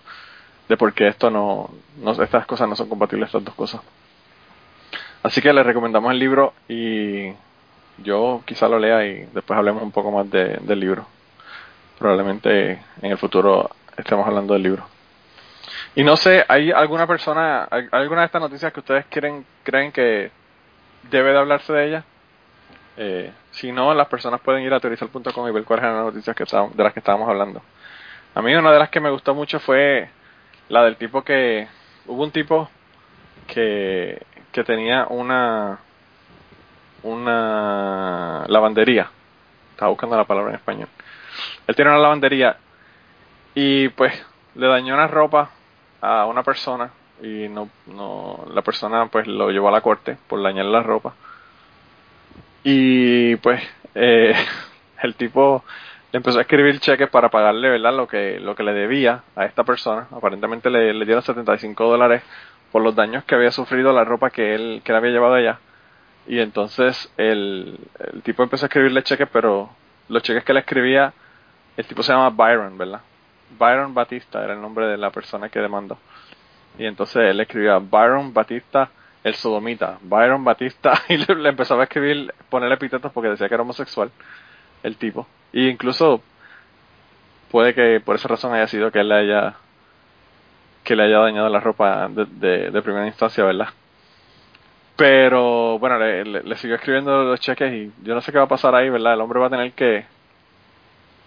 de por qué esto no, no, estas cosas no son compatibles, estas dos cosas. Así que le recomendamos el libro y yo quizá lo lea y después hablemos un poco más de, del libro. Probablemente en el futuro estemos hablando del libro. Y no sé, ¿hay alguna persona, alguna de estas noticias que ustedes quieren, creen que debe de hablarse de ella. Eh, si no, las personas pueden ir a teorizar.com y ver cuáles eran las noticias que de las que estábamos hablando. A mí una de las que me gustó mucho fue la del tipo que... Hubo un tipo que, que tenía una una lavandería. Estaba buscando la palabra en español. Él tiene una lavandería y pues le dañó una ropa a una persona y no, no la persona pues lo llevó a la corte por dañar la ropa. Y pues eh, el tipo le empezó a escribir cheques para pagarle verdad lo que lo que le debía a esta persona. Aparentemente le, le dieron 75 dólares por los daños que había sufrido la ropa que él que le había llevado allá. Y entonces el, el tipo empezó a escribirle cheques pero los cheques que le escribía el tipo se llama Byron verdad Byron Batista era el nombre de la persona que demandó y entonces él escribía Byron Batista el sodomita, Byron Batista, y le, empezaba a escribir, ponerle epítetos porque decía que era homosexual, el tipo. Y incluso puede que por esa razón haya sido que él le haya que le haya dañado la ropa de, de, de primera instancia, ¿verdad? Pero bueno, le, le, le siguió escribiendo los cheques y yo no sé qué va a pasar ahí, ¿verdad? El hombre va a tener que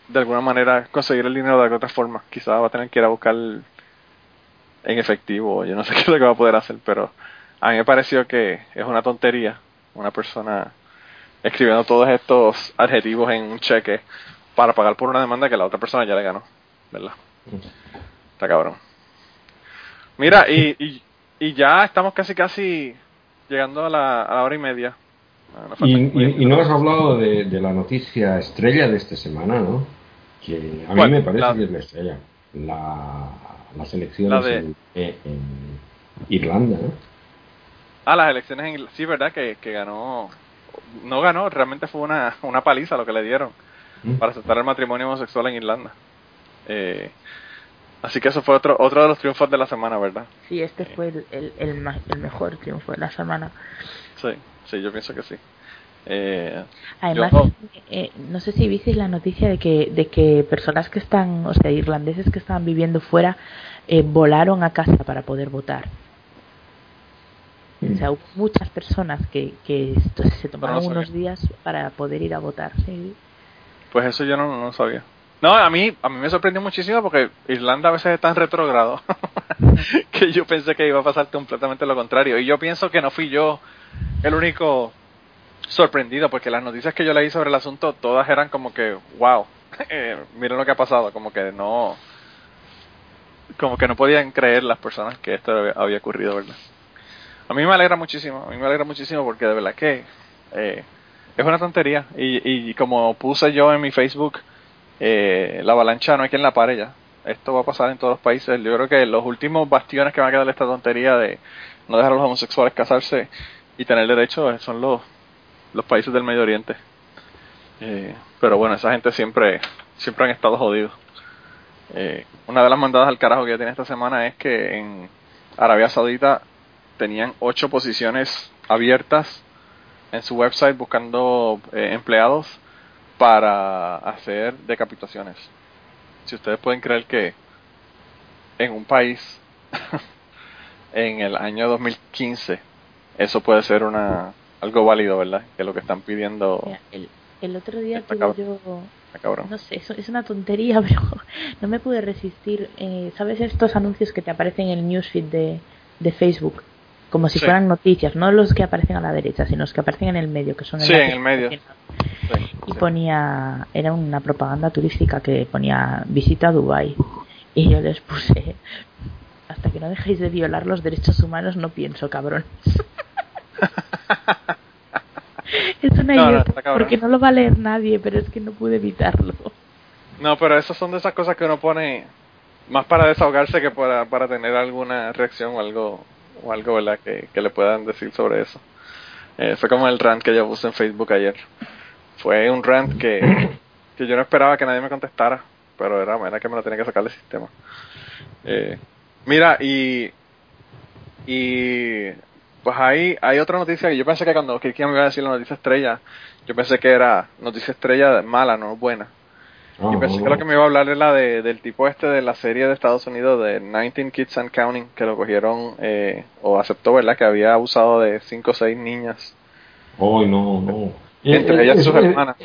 de alguna manera conseguir el dinero de alguna otra forma. Quizás va a tener que ir a buscar en efectivo, yo no sé qué es lo que va a poder hacer, pero a mí me pareció que es una tontería una persona escribiendo todos estos adjetivos en un cheque para pagar por una demanda que la otra persona ya le ganó, ¿verdad? Está cabrón. Mira, y, y, y ya estamos casi casi llegando a la, a la hora y media. Ah, Y, y- y no has hablado de, de la noticia estrella de esta semana, ¿no? Que a mí me parece La- que es la estrella. La, las elecciones La de- en, en- en Irlanda, ¿no? Ah, las elecciones en Sí, ¿verdad? Que, que ganó. No ganó, realmente fue una, una paliza lo que le dieron ¿Mm? para aceptar el matrimonio homosexual en Irlanda. Eh, así que eso fue otro otro de los triunfos de la semana, ¿verdad? Sí, este fue el, el, el, el mejor triunfo de la semana. Sí, sí, yo pienso que sí. Eh, Además, Yo- eh, no sé si visteis la noticia de que, de que personas que están, o sea, irlandeses que estaban viviendo fuera, eh, volaron a casa para poder votar. O sea, hubo muchas personas que, que se tomaron no unos días para poder ir a votar. Sí. pues eso yo no, no sabía. No, a mí, a mí me sorprendió muchísimo porque Irlanda a veces es tan retrógrado que yo pensé que iba a pasar completamente lo contrario. Y yo pienso que no fui yo el único sorprendido porque las noticias que yo leí sobre el asunto todas eran como que, wow, eh, miren lo que ha pasado, como que no, como que no podían creer las personas que esto había- ocurrido, ¿verdad? A mí me alegra muchísimo, a mí me alegra muchísimo porque de verdad que eh, es una tontería. Y, y como puse yo en mi Facebook, eh, la avalancha no hay quien la pare ya. Esto va a pasar en todos los países. Yo creo que los últimos bastiones que va a quedar esta tontería de no dejar a los homosexuales casarse y tener derecho son los, los países del Medio Oriente. Eh, pero bueno, esa gente siempre, siempre han estado jodidos. Eh, una de las mandadas al carajo que ya tiene esta semana es que en Arabia Saudita tenían ocho posiciones abiertas en su website buscando eh, empleados para hacer decapitaciones. Si ustedes pueden creer que en un país en el año 2015 eso puede ser una algo válido, ¿verdad? Que lo que están pidiendo Mira, El, el otro día tuve yo. No sé, eso es una tontería, pero no me pude resistir. Eh, ¿Sabes estos anuncios que te aparecen en el newsfeed de, de Facebook? Como si Sí. fueran noticias, no los que aparecen a la derecha, sino los que aparecen en el medio, que son Sí, en el medio. Sí, Y sí. ponía, era una propaganda turística que ponía visita a Dubai Y yo les puse, hasta que no dejéis de violar los derechos humanos, no pienso, cabrón. es una No, idiota, porque no lo va a leer nadie, pero es que no pude evitarlo. No, pero esas son de esas cosas que uno pone más para desahogarse que para, para tener alguna reacción o algo, o algo ¿verdad? Que, que le puedan decir sobre eso. Eh, fue como el rant que yo puse en Facebook ayer. Fue un rant que, que yo no esperaba que nadie me contestara, pero era, era que me lo tenía que sacar del sistema. Eh, mira, y, y pues hay, hay otra noticia que yo pensé que cuando Kirkian me iba a decir la noticia estrella, yo pensé que era noticia estrella mala, no buena. Yo pensé que lo que me iba a hablar era de, del tipo este de la serie de Estados Unidos de 19 Kids and Counting, que lo cogieron eh, o aceptó, ¿verdad? Que había abusado de 5 o 6 niñas, Oh, no, no. entre Eh, ellas eh, sus eh, hermanas.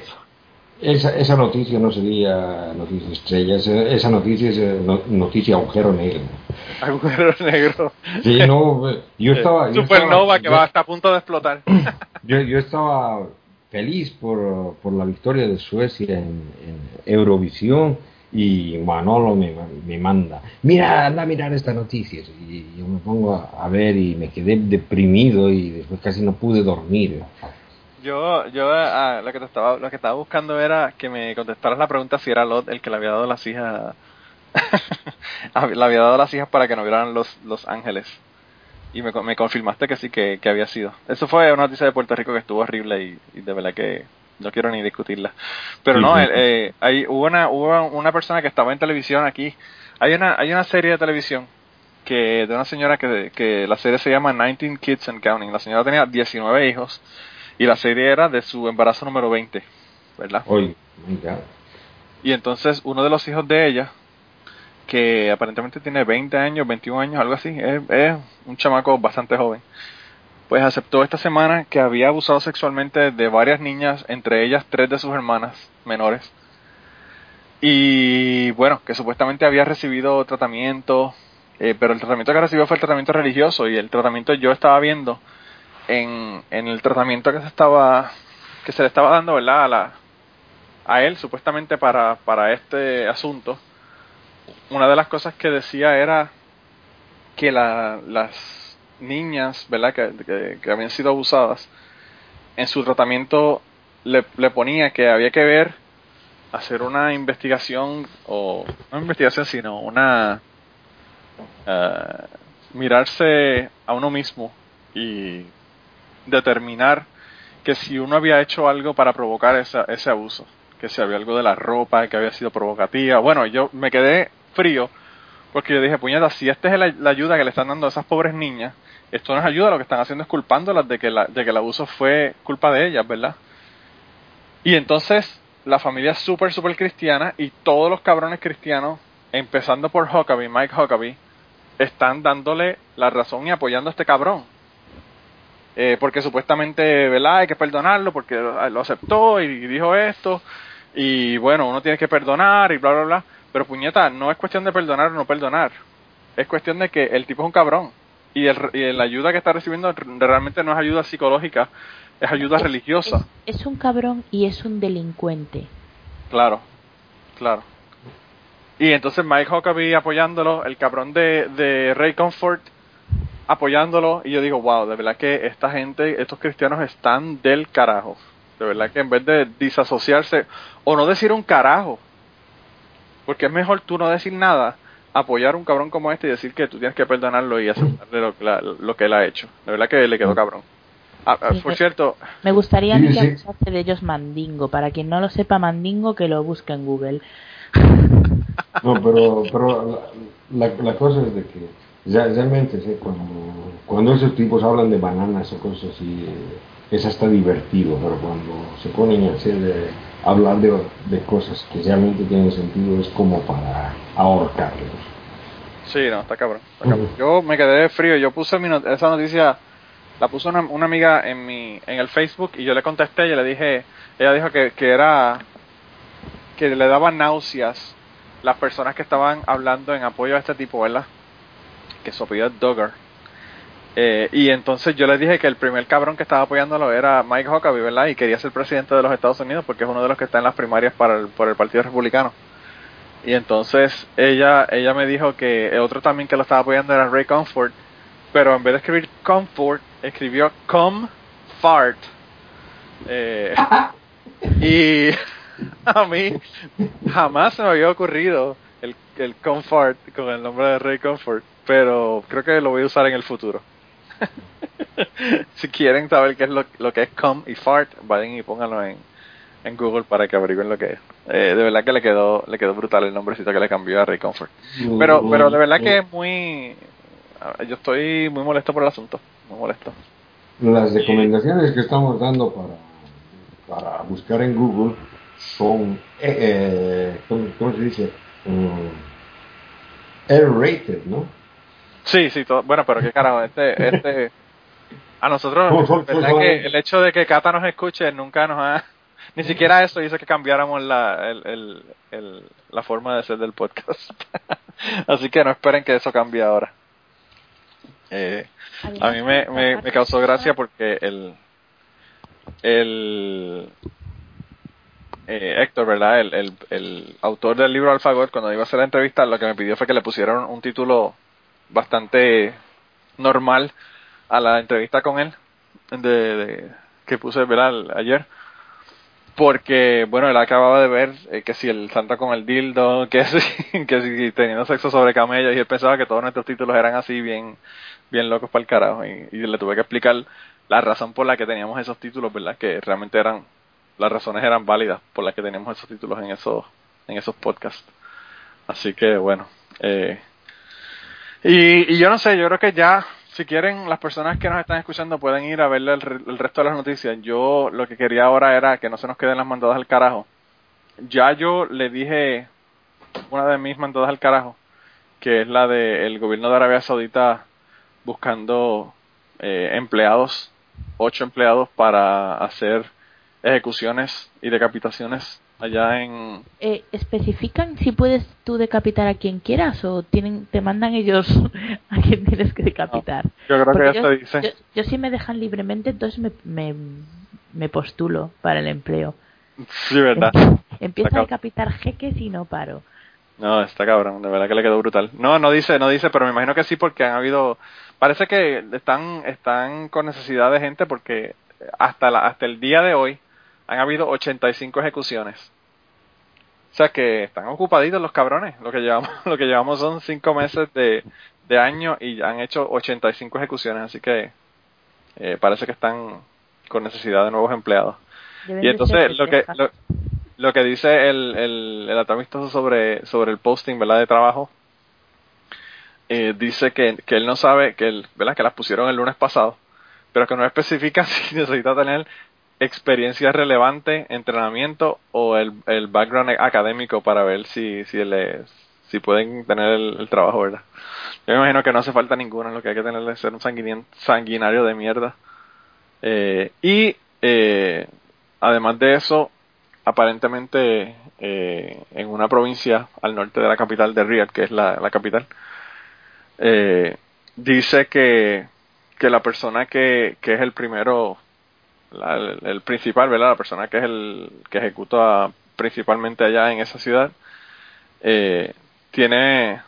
Esa, esa noticia no sería noticia estrella, esa, noticia es eh, no- noticia agujero negro. Agujero negro. Sí, no, eh, yo estaba... yo Supernova estaba- que va hasta a punto de explotar. Yo, yo estaba feliz por, por la victoria de Suecia en, en Eurovisión y Manolo me, me manda, mira, anda a mirar estas noticias. Y yo me pongo a, a ver y me quedé deprimido y después casi no pude dormir. Yo, yo ah, lo que te estaba, lo que estaba buscando era que me contestaras la pregunta si era Lot el que le había dado las hijas, le había dado las hijas para que no vieran los, los ángeles. Y me, me confirmaste que sí, que, que había sido. Eso fue una noticia de Puerto Rico que estuvo horrible y, y de verdad que no quiero ni discutirla. Pero no, eh, eh, hay, hubo, una, hubo una persona que estaba en televisión aquí. Hay una, hay una serie de televisión que de una señora que, que la serie se llama 19 Kids and Counting. La señora tenía 19 hijos y la serie era de su embarazo número 20, ¿verdad? God. Y entonces uno de los hijos de ella, que aparentemente tiene 20 años, 21 años, algo así, es, es un chamaco bastante joven, pues aceptó esta semana que había abusado sexualmente de varias niñas, entre ellas tres de sus hermanas menores. Y bueno, que supuestamente había recibido tratamiento, eh, pero el tratamiento que recibió fue el tratamiento religioso y el tratamiento yo estaba viendo en, en el tratamiento que se estaba que se le estaba dando, ¿verdad? A la, a él supuestamente para, para este asunto, una de las cosas que decía era que la, las niñas, ¿verdad? Que, que, habían sido abusadas, en su tratamiento le, le ponía que había que ver, hacer una investigación, o no investigación, sino una... eh, mirarse a uno mismo y determinar que si uno había hecho algo para provocar esa, ese abuso, que si había algo de la ropa que había sido provocativa. Bueno, yo me quedé frío porque yo dije, puñeta, si esta es la, ayuda que le están dando a esas pobres niñas, esto no es ayuda, lo que están haciendo es culpándolas de que, la, de que el abuso fue culpa de ellas, ¿verdad? Y entonces la familia es súper, súper cristiana y todos los cabrones cristianos, empezando por Huckabee, Mike Huckabee, están dándole la razón y apoyando a este cabrón. Eh, porque supuestamente, ¿verdad? Hay que perdonarlo porque lo aceptó y dijo esto. Y bueno, uno tiene que perdonar y bla, bla, bla. Pero puñeta, no es cuestión de perdonar o no perdonar. Es cuestión de que el tipo es un cabrón. Y, el, y la ayuda que está recibiendo realmente no es ayuda psicológica, es ayuda religiosa. Es, es un cabrón y es un delincuente. Claro, claro. Y entonces Mike Huckabee apoyándolo, el cabrón de, de Ray Comfort apoyándolo, y yo digo, wow, de verdad que esta gente, estos cristianos están del carajo. De verdad que en vez de disasociarse, o no decir un carajo, porque es mejor tú no decir nada, apoyar a un cabrón como este y decir que tú tienes que perdonarlo y aceptarle lo, la- lo que él ha hecho. De verdad que le quedó cabrón. Ah, ah, Sí, por cierto, Me gustaría que sí. acusase de ellos Mandingo. Para quien no lo sepa Mandingo, que lo busque en Google. No, pero, pero la, la, la cosa es de que realmente sí, cuando, cuando esos tipos hablan de bananas o cosas así, es hasta divertido, pero cuando se ponen a hacer, eh, hablar de, de cosas que realmente tienen sentido es como para ahorcarlos. Sí, no, está cabrón. está cabrón. Yo me quedé frío. Yo puse mi not- esa noticia, la puso una, una amiga en mi en el Facebook y yo le contesté y le dije, ella dijo que, que era que le daban náuseas las personas que estaban hablando en apoyo a este tipo, ¿verdad? Que su apellido es Duggar. Eh, y entonces yo le dije que el primer cabrón que estaba apoyándolo era Mike Huckabee, ¿verdad? Y quería ser presidente de los Estados Unidos porque es uno de los que está en las primarias para por el Partido Republicano. Y entonces ella ella me dijo que el otro también que lo estaba apoyando era Ray Comfort, pero en vez de escribir Comfort, escribió Comfort. Eh, y a mí jamás se me había ocurrido el, el Comfort con el nombre de Ray Comfort, pero creo que lo voy a usar en el futuro. si quieren saber qué es lo, lo que es com y fart, vayan y pónganlo en, en Google para que averigüen lo que es. Eh, de verdad que le quedó le quedó brutal el nombrecito que le cambió a Ray Comfort. Pero pero de verdad que es muy yo estoy muy molesto por el asunto, muy molesto. Las recomendaciones que estamos dando para, para buscar en Google son, eh, eh, ¿cómo, cómo se dice? Mm, R-rated, ¿no? Sí, sí, todo, bueno, pero qué carajo, este este a nosotros, verdad que el hecho de que Cata nos escuche nunca nos ha ni siquiera eso hizo que cambiáramos la el, el, el- la forma de ser del podcast. Así que no esperen que eso cambie ahora. Eh, a mí me, me, me causó gracia porque el el eh, Héctor, ¿verdad? El, el, el, autor del libro Alfagot, cuando iba a hacer la entrevista, lo que me pidió fue que le pusieran un título bastante normal a la entrevista con él, de, que puse, ¿verdad? Ayer. Porque, bueno, él acababa de ver eh, que si el Santa con el dildo, que si, que si teniendo sexo sobre camellos, y él pensaba que todos nuestros títulos eran así, bien, bien locos para el carajo. Y, y le tuve que explicar la razón por la que teníamos esos títulos, ¿verdad? Que realmente eran las razones eran válidas por las que teníamos esos títulos en esos en esos podcasts así que bueno eh, y, y, yo no sé yo creo que ya si quieren las personas que nos están escuchando pueden ir a ver el, el, resto de las noticias. Yo lo que quería ahora era que no se nos queden las mandadas al carajo. Ya yo le dije una de mis mandadas al carajo que es la del el gobierno de Arabia Saudita buscando eh, empleados ocho empleados para hacer ejecuciones y decapitaciones allá en... Eh, ¿Especifican si puedes tú decapitar a quien quieras o tienen te mandan ellos a quien tienes que decapitar? yo creo que ya te dice. Yo, yo, si me dejan libremente, entonces me, me, me postulo para el empleo. Sí, verdad. Empiezo a decapitar jeques y no paro. No, está cabrón, de verdad que le quedó brutal. No, no dice, no dice, pero me imagino que sí porque han habido... Parece que están, están con necesidad de gente porque hasta, la, hasta el día de hoy han habido 85 ejecuciones. O sea que están ocupaditos los cabrones. Lo que llevamos, lo que llevamos son 5 meses de, de año y han hecho 85 ejecuciones. Así que eh, parece que están con necesidad de nuevos empleados. Deben y entonces lo que lo, lo, que dice el, el, el amistoso sobre, sobre el posting ¿verdad? de trabajo eh, dice que, que él no sabe que él, ¿verdad? que las pusieron el lunes pasado pero que no especifica si necesita tener experiencia relevante, entrenamiento o el, el background académico para ver si, si, le, si pueden tener el, trabajo, ¿verdad? Yo me imagino que no hace falta ninguna, lo que hay que tener es ser un sanguinario de mierda. Eh, y eh, además de eso, aparentemente eh, en una provincia al norte de la capital de Riyadh, que es la, la capital, eh, dice que, que la persona que, que es el primero el, principal, ¿verdad? La persona que es el que ejecuta principalmente allá en esa ciudad, eh, tiene,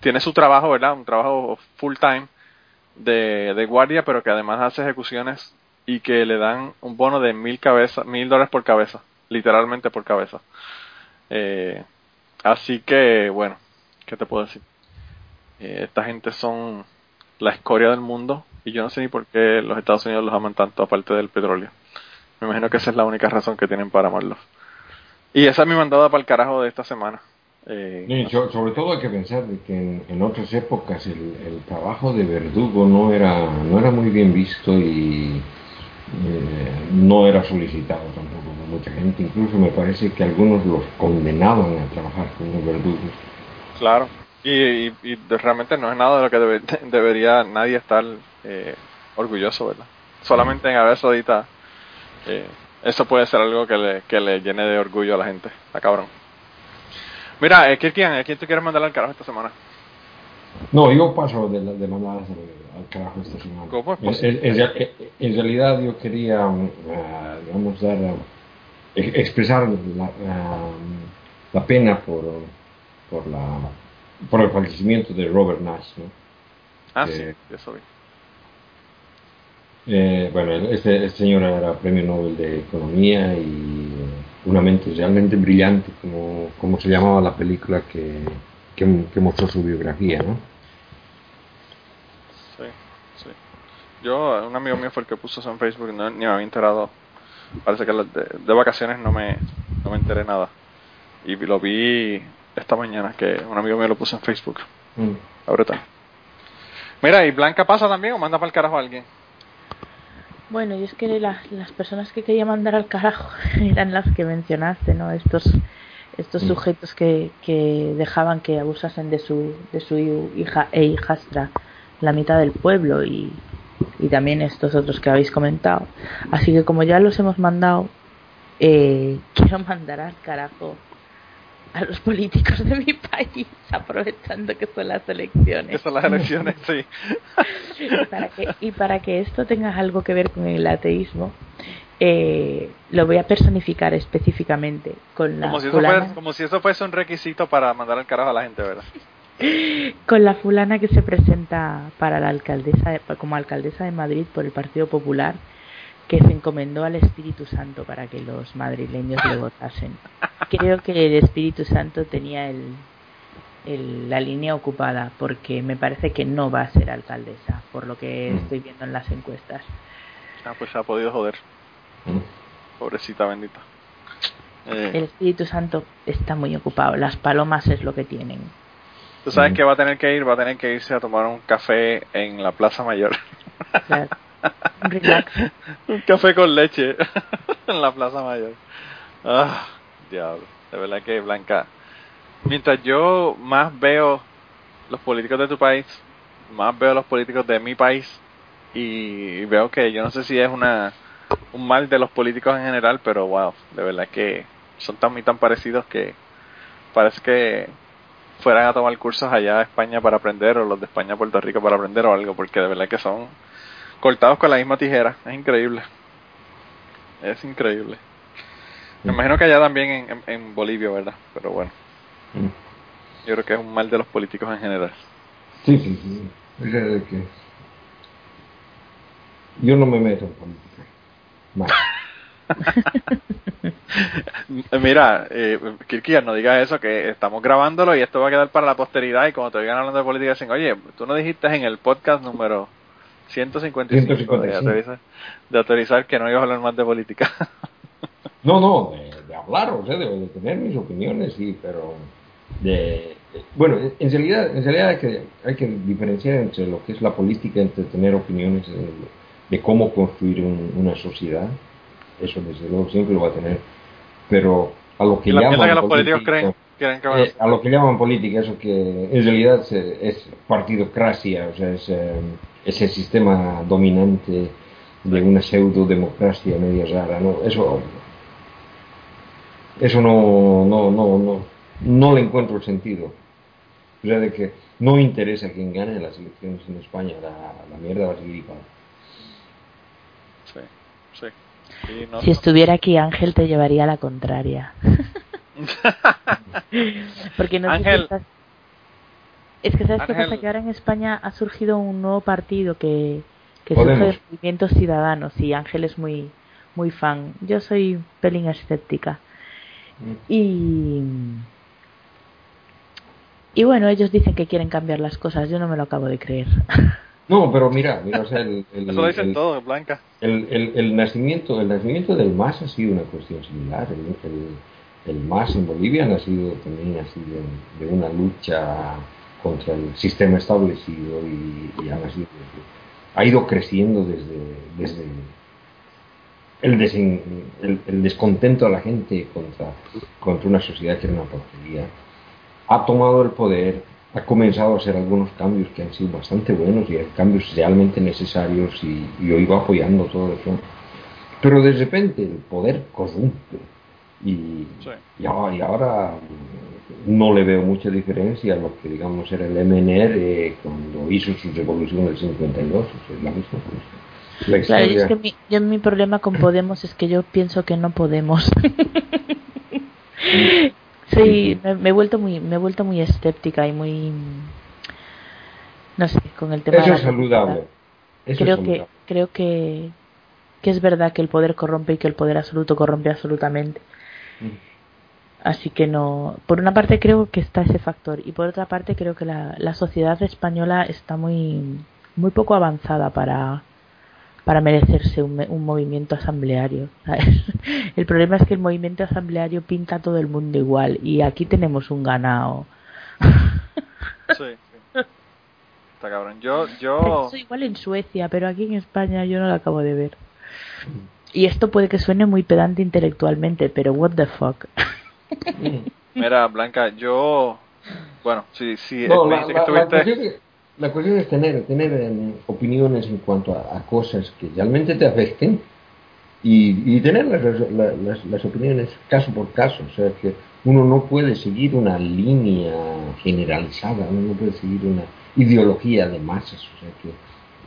tiene su trabajo, ¿verdad? Un trabajo full time de, de guardia, pero que además hace ejecuciones y que le dan un bono de mil cabezas, mil dólares por cabeza, literalmente por cabeza. Eh, así que, bueno, ¿qué te puedo decir? Eh, esta gente son la escoria del mundo y yo no sé ni por qué los Estados Unidos los aman tanto aparte del petróleo. Me imagino que esa es la única razón que tienen para amarlos. Y esa es mi mandada para el carajo de esta semana. Eh, so, sobre todo hay que pensar de que en, en otras épocas el, el, trabajo de verdugo no era, no era muy bien visto y eh, no era solicitado tampoco por mucha gente. Incluso me parece que algunos los condenaban a trabajar como verdugos. Claro, y, y, y, realmente no es nada de lo que debe, debería nadie estar eh, orgulloso, ¿verdad? Solamente en Arabia Saudita eh, eso puede ser algo que le, que le llene de orgullo a la gente. Está cabrón. Mira, eh, Kirkian, ¿a quién tú quieres mandar al carajo esta semana? No, yo paso de, de mandar al carajo esta semana. ¿Cómo es en, en, en, realidad yo quería, uh, digamos, dar, uh, expresar la, uh, la pena por, por la por el fallecimiento de Robert Nash, ¿no? Ah, eh, sí, eso vi. Eh, bueno, este, este, señor era premio Nobel de Economía y una mente realmente brillante, como, como se llamaba la película que, que, que, mostró su biografía, ¿no? Sí, sí. Yo, un amigo mío fue el que puso eso en Facebook, no, ni me había enterado. Parece que de, de vacaciones no me, no me enteré nada. Y lo vi esta mañana que un amigo mío lo puso en Facebook. Mm. Ahorita. Mira, ¿y Blanca pasa también o manda para el carajo a alguien? Bueno, y es que la, las personas que quería mandar al carajo eran las que mencionaste, ¿no? Estos estos sujetos que, que dejaban que abusasen de su de su hija e hijastra la mitad del pueblo y, y también estos otros que habéis comentado. Así que como ya los hemos mandado, eh, quiero mandar al carajo a los políticos de mi país, aprovechando que son las elecciones. Que son las elecciones, sí. y, para que, y para que esto tenga algo que ver con el ateísmo, eh, lo voy a personificar específicamente con la Como si, fulana, fuese, como si eso fuese un requisito para mandar al carajo a la gente, ¿verdad? con la fulana que se presenta para la alcaldesa de- como alcaldesa de Madrid por el Partido Popular que se encomendó al Espíritu Santo para que los madrileños le votasen. Creo que el Espíritu Santo tenía el, el- la línea ocupada porque me parece que no va a ser alcaldesa por lo que Mm. estoy viendo en las encuestas. Ah, pues se ha podido joder. Mm. Pobrecita bendita. Eh, El Espíritu Santo está muy ocupado. Las palomas es lo que tienen. Tú sabes Mm. que va a tener que ir, va a tener que irse a tomar un café en la Plaza Mayor. Claro. Un café con leche en la Plaza Mayor. Ah, diablo. De verdad que Blanca. Mientras yo más veo los políticos de tu país, más veo los políticos de mi país y veo que yo no sé si es una un mal de los políticos en general, pero wow, de verdad que son tan y tan parecidos que parece que fueran a tomar cursos allá a España para aprender o los de España a Puerto Rico para aprender o algo, porque de verdad que son cortados con la misma tijera, es increíble. Es increíble. Me imagino que allá también en, en, en Bolivia, ¿verdad? Pero bueno, Mm. yo creo que es un mal de los políticos en general. Sí, sí, sí. Que yo no me meto en política. Mira, eh, Kirkiar, no digas eso, que estamos grabándolo y esto va a quedar para la posteridad y cuando te oigan hablando de política dicen, oye, tú no dijiste en el podcast número 155, 155. De, autorizar, de autorizar que no ibas a hablar más de política. No, no, de, de hablar, o sea, de, de tener mis opiniones, sí, pero de, bueno, en realidad, en realidad hay que, hay que diferenciar entre lo que es la política, entre tener opiniones de, cómo construir un- una sociedad, eso desde luego siempre lo va a tener, pero a lo que la llaman que los políticos creen, quieren que eh, a lo que llaman política, eso que en realidad es, es partidocracia, o sea, es eh, ese sistema dominante de una pseudo democracia media rara, ¿no? Eso, eso no, no, no, no, no le encuentro el sentido. O sea, de que no interesa quién gane las elecciones en España, la, la mierda va a seguir igual. Sí, sí. No- Si estuviera aquí Ángel te llevaría a la contraria. Porque no sé si Ángel. estás- Es que sabes qué Ángel. pasa que ahora en España ha surgido un nuevo partido que, que Podemos. surge de movimientos ciudadanos y Ángel es muy muy fan. Yo soy pelín escéptica. Y y bueno, ellos dicen que quieren cambiar las cosas, yo no me lo acabo de creer. No, pero mira, mira, o sea, el, el- Eso lo dicen el- todos, Blanca. El, el, el nacimiento el nacimiento del MAS ha sido una cuestión similar. El, el, MAS en Bolivia nacido también ha sido de una lucha contra el sistema establecido y, y ha, nacido ha ido creciendo desde, desde el, el, el descontento de la gente contra, contra una sociedad que era una porquería. Ha tomado el poder, ha comenzado a hacer algunos cambios que han sido bastante buenos y cambios realmente necesarios y, y hoy va apoyando todo eso. Pero de repente el poder corrompe y, Sí. y, ahora, y ahora, no le veo mucha diferencia a lo que digamos era el MNR eh, cuando hizo su revolución del 52, o sea, es la misma cosa. La Claro, y es que mi, yo mi problema con Podemos es que yo pienso que no podemos. sí, me, me he vuelto muy me he vuelto muy escéptica y muy no sé, con el tema Eso de es saludable. Eso Creo es que creo que que es verdad que el poder corrompe y que el poder absoluto corrompe absolutamente. Mm. Así que no, por una parte creo que está ese factor y por otra parte creo que la, la sociedad española está muy muy poco avanzada para para merecerse un, me- un movimiento asambleario. ¿sabes? El problema es que el movimiento asambleario pinta a todo el mundo igual y aquí tenemos un ganado. Sí, sí. Está cabrón. Yo, yo... Eso igual en Suecia, pero aquí en España yo no lo acabo de ver. Y esto puede que suene muy pedante intelectualmente, pero what the fuck. Mira, Blanca, yo... Bueno, sí, sí, No, me la, dice que la- cuestión es, la cuestión es tener, tener em, opiniones en cuanto a, a cosas que realmente te afecten y, y tener las, las- las- las opiniones caso por caso. O sea, que uno no puede seguir una línea generalizada, uno no puede seguir una ideología de masas. O sea, que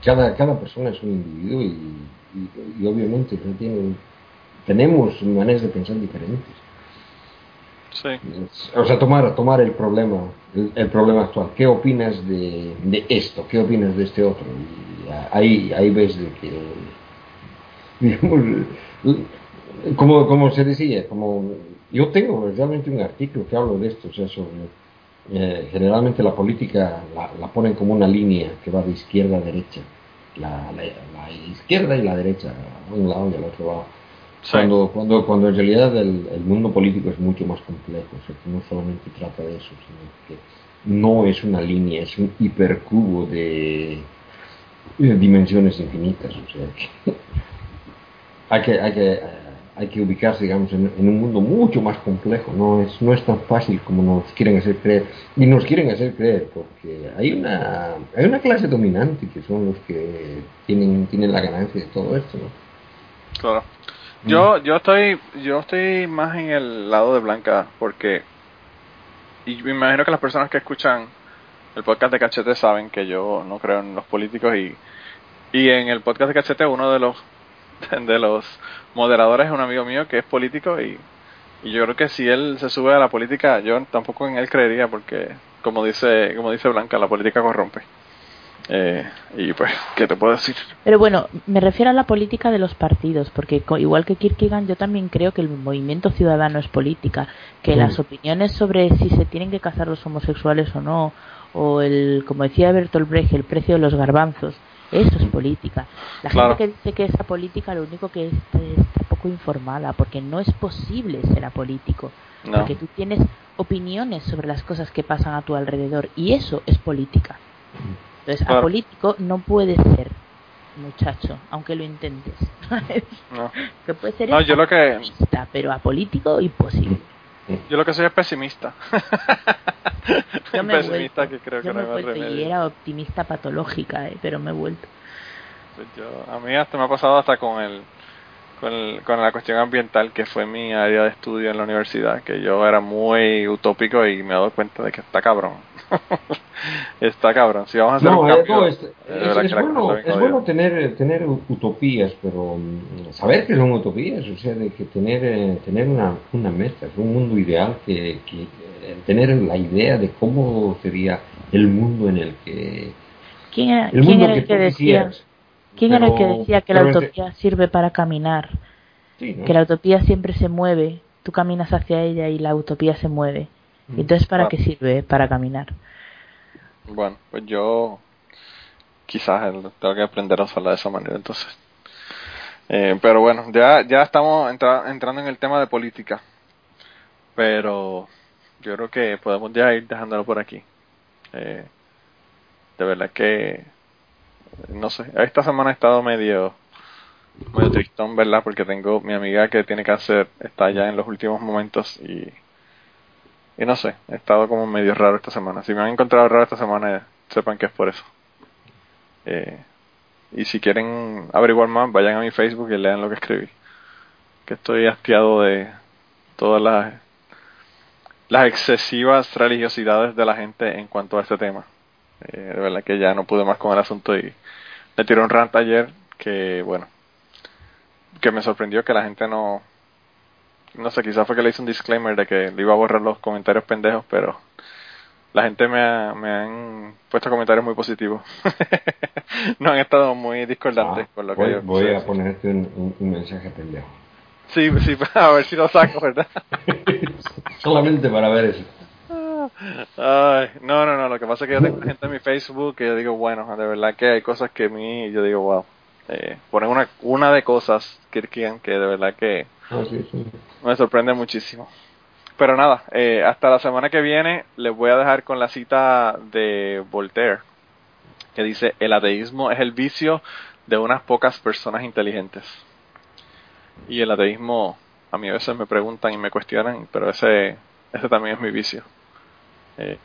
cada, cada persona es un individuo y, y- y obviamente no tenemos maneras de pensar diferentes. Sí. O sea, tomar, tomar el problema, el, problema actual. ¿Qué opinas de, de, esto? ¿Qué opinas de este otro? Y ahí, ahí ves de que, digamos, como, como se decía, como yo tengo realmente un artículo que hablo de esto, o sea, sobre, eh, generalmente la política la, la, ponen como una línea que va de izquierda a derecha, la, la, izquierda y la derecha, a un lado y al otro lado. Cuando, cuando, cuando en realidad el, el, mundo político es mucho más complejo, o sea, que no solamente trata de eso, sino que no es una línea, es un hipercubo de, dimensiones infinitas, o sea, que hay que, hay que, hay que ubicarse, digamos, en, en, un mundo mucho más complejo, no es, no es tan fácil como nos quieren hacer creer, y nos quieren hacer creer, porque hay una, hay una clase dominante que son los que tienen, tienen la ganancia de todo esto, ¿no? Claro. Yo, yo estoy, yo estoy más en el lado de Blanca porque, y me imagino que las personas que escuchan el podcast de Cachete saben que yo no creo en los políticos y, y en el podcast de Cachete uno de los, de los moderadores es un amigo mío que es político y, y yo creo que si él se sube a la política, yo tampoco en él creería porque, como dice, como dice Blanca, la política corrompe. Eh, y pues, ¿qué te puedo decir? Pero bueno, me refiero a la política de los partidos, porque igual que Kierkegaard, yo también creo que el movimiento ciudadano es política, que las opiniones sobre si se tienen que casar los homosexuales o no, o el, como decía Bertolt Brecht, el precio de los garbanzos, eso es política. La gente que dice que esa política lo único que es, está poco informada, porque no es posible ser apolítico, porque tú tienes opiniones sobre las cosas que pasan a tu alrededor, y eso es política. Entonces, apolítico no puede ser, muchacho, aunque lo intentes. no. Que puede ser no, yo lo que... pero apolítico imposible. Yo lo que soy es pesimista. yo me pesimista que creo que no me y era optimista patológica, eh, pero me he vuelto. Pues yo, a mí hasta me ha pasado hasta con el con, con, la cuestión ambiental, que fue mi área de estudio en la universidad, que yo era muy utópico y me he dado cuenta de que está cabrón. está cabrón. Si vamos a hacer un cambio, es, bueno, es bueno tener, tener utopías, pero mm, saber que son utopías, o sea, de que tener, eh, tener una, una meta, un mundo ideal, que, que eh, tener la idea de cómo sería el mundo en el que... ¿Quién era el, ¿quién era el que, decía? ¿Quién era el que decía que la utopía sirve para caminar? Que la utopía siempre se mueve, tú caminas hacia ella y la utopía se mueve. Entonces, ¿para qué sirve? Para caminar. Bueno, pues yo quizás tengo que aprender a usarla de esa manera entonces. Eh, pero bueno, ya, ya estamos entrando en el tema de política. Pero yo creo que podemos ya ir dejándolo por aquí. Eh, de verdad que no sé, esta semana he estado medio medio tristón, ¿verdad? Porque tengo mi amiga que tiene cáncer, está ya en los últimos momentos y y no sé, he estado como medio raro esta semana. Si me han encontrado raro esta semana, sepan que es por eso. Eh, y si quieren averiguar más, vayan a mi Facebook y lean lo que escribí. Que estoy hastiado de todas las, las excesivas religiosidades de la gente en cuanto a este tema. Eh, de verdad que ya no pude más con el asunto y le tiré un rant ayer que, bueno, que me sorprendió que la gente no, no sé, quizás fue que le hice un disclaimer de que le iba a borrar los comentarios pendejos, pero la gente me, ha, me han puesto comentarios muy positivos. no han estado muy discordantes ah, con lo voy, que yo Voy a ponerte un, un, mensaje pendejo. Sí, sí, a ver si lo saco, ¿verdad? Solamente para ver eso. Ay, no, no, no, lo que pasa es que yo tengo gente en mi Facebook que yo digo, bueno, de verdad que hay cosas que a mí, yo digo, wow, eh, ponen una, una de cosas que, que de verdad que me sorprende muchísimo. Pero nada, eh, hasta la semana que viene les voy a dejar con la cita de Voltaire, que dice, el ateísmo es el vicio de unas pocas personas inteligentes. Y el ateísmo, a mí a veces me preguntan y me cuestionan, pero ese, ese también es mi vicio. Eh,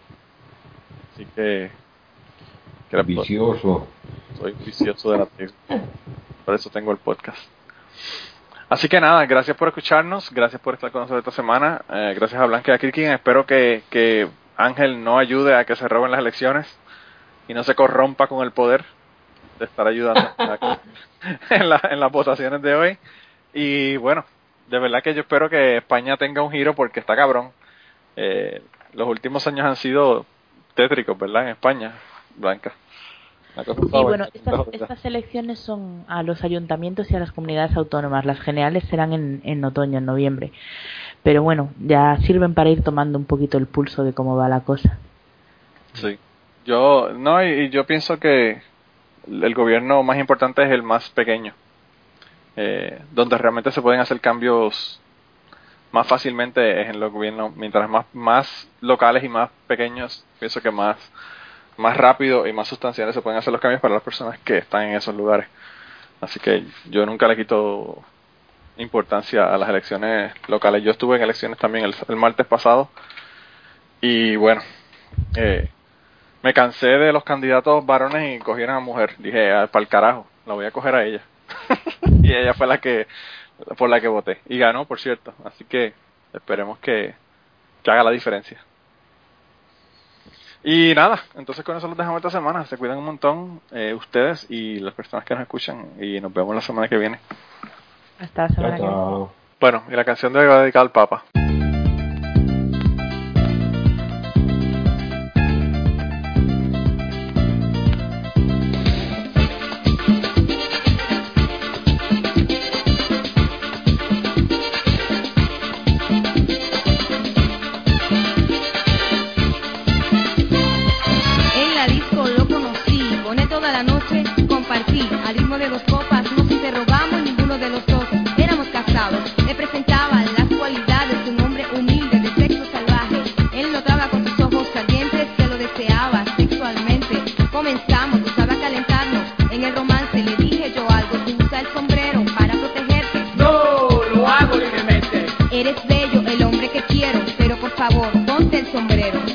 así que, que vicioso. Soy vicioso de la Por eso tengo el podcast. Así que nada, gracias por escucharnos, gracias por estar con nosotros esta semana, eh, gracias a Blanca y a Kirkin. Espero que, que Ángel no ayude a que se roben las elecciones y no se corrompa con el poder de estar ayudando en, la, en las votaciones de hoy. Y bueno, de verdad que yo espero que España tenga un giro porque está cabrón. Eh, los últimos años han sido tétricos, ¿verdad? En España, Blanca. Sí, bueno, estas, elecciones son a los ayuntamientos y a las comunidades autónomas. Las generales serán en, en otoño, en noviembre. Pero bueno, ya sirven para ir tomando un poquito el pulso de cómo va la cosa. Sí. Yo, no, y, yo pienso que el gobierno más importante es el más pequeño. Eh, donde realmente se pueden hacer cambios más fácilmente es en los gobiernos, mientras más, más locales y más pequeños, pienso que más más rápido y más sustanciales se pueden hacer los cambios para las personas que están en esos lugares. Así que yo nunca le quito importancia a las elecciones locales. Yo estuve en elecciones también el, martes pasado y bueno, eh, me cansé de los candidatos varones y cogieron a mujer. Dije, ah, para el carajo, la voy a coger a ella. y ella fue la que por la que voté y ganó, por cierto. Así que esperemos que haga la diferencia. Y nada, entonces con eso los dejamos esta semana. Se cuidan un montón eh, ustedes y las personas que nos escuchan y nos vemos la semana que viene. Hasta la semana que viene. Bueno, y la canción de hoy va dedicada al Papa. Mi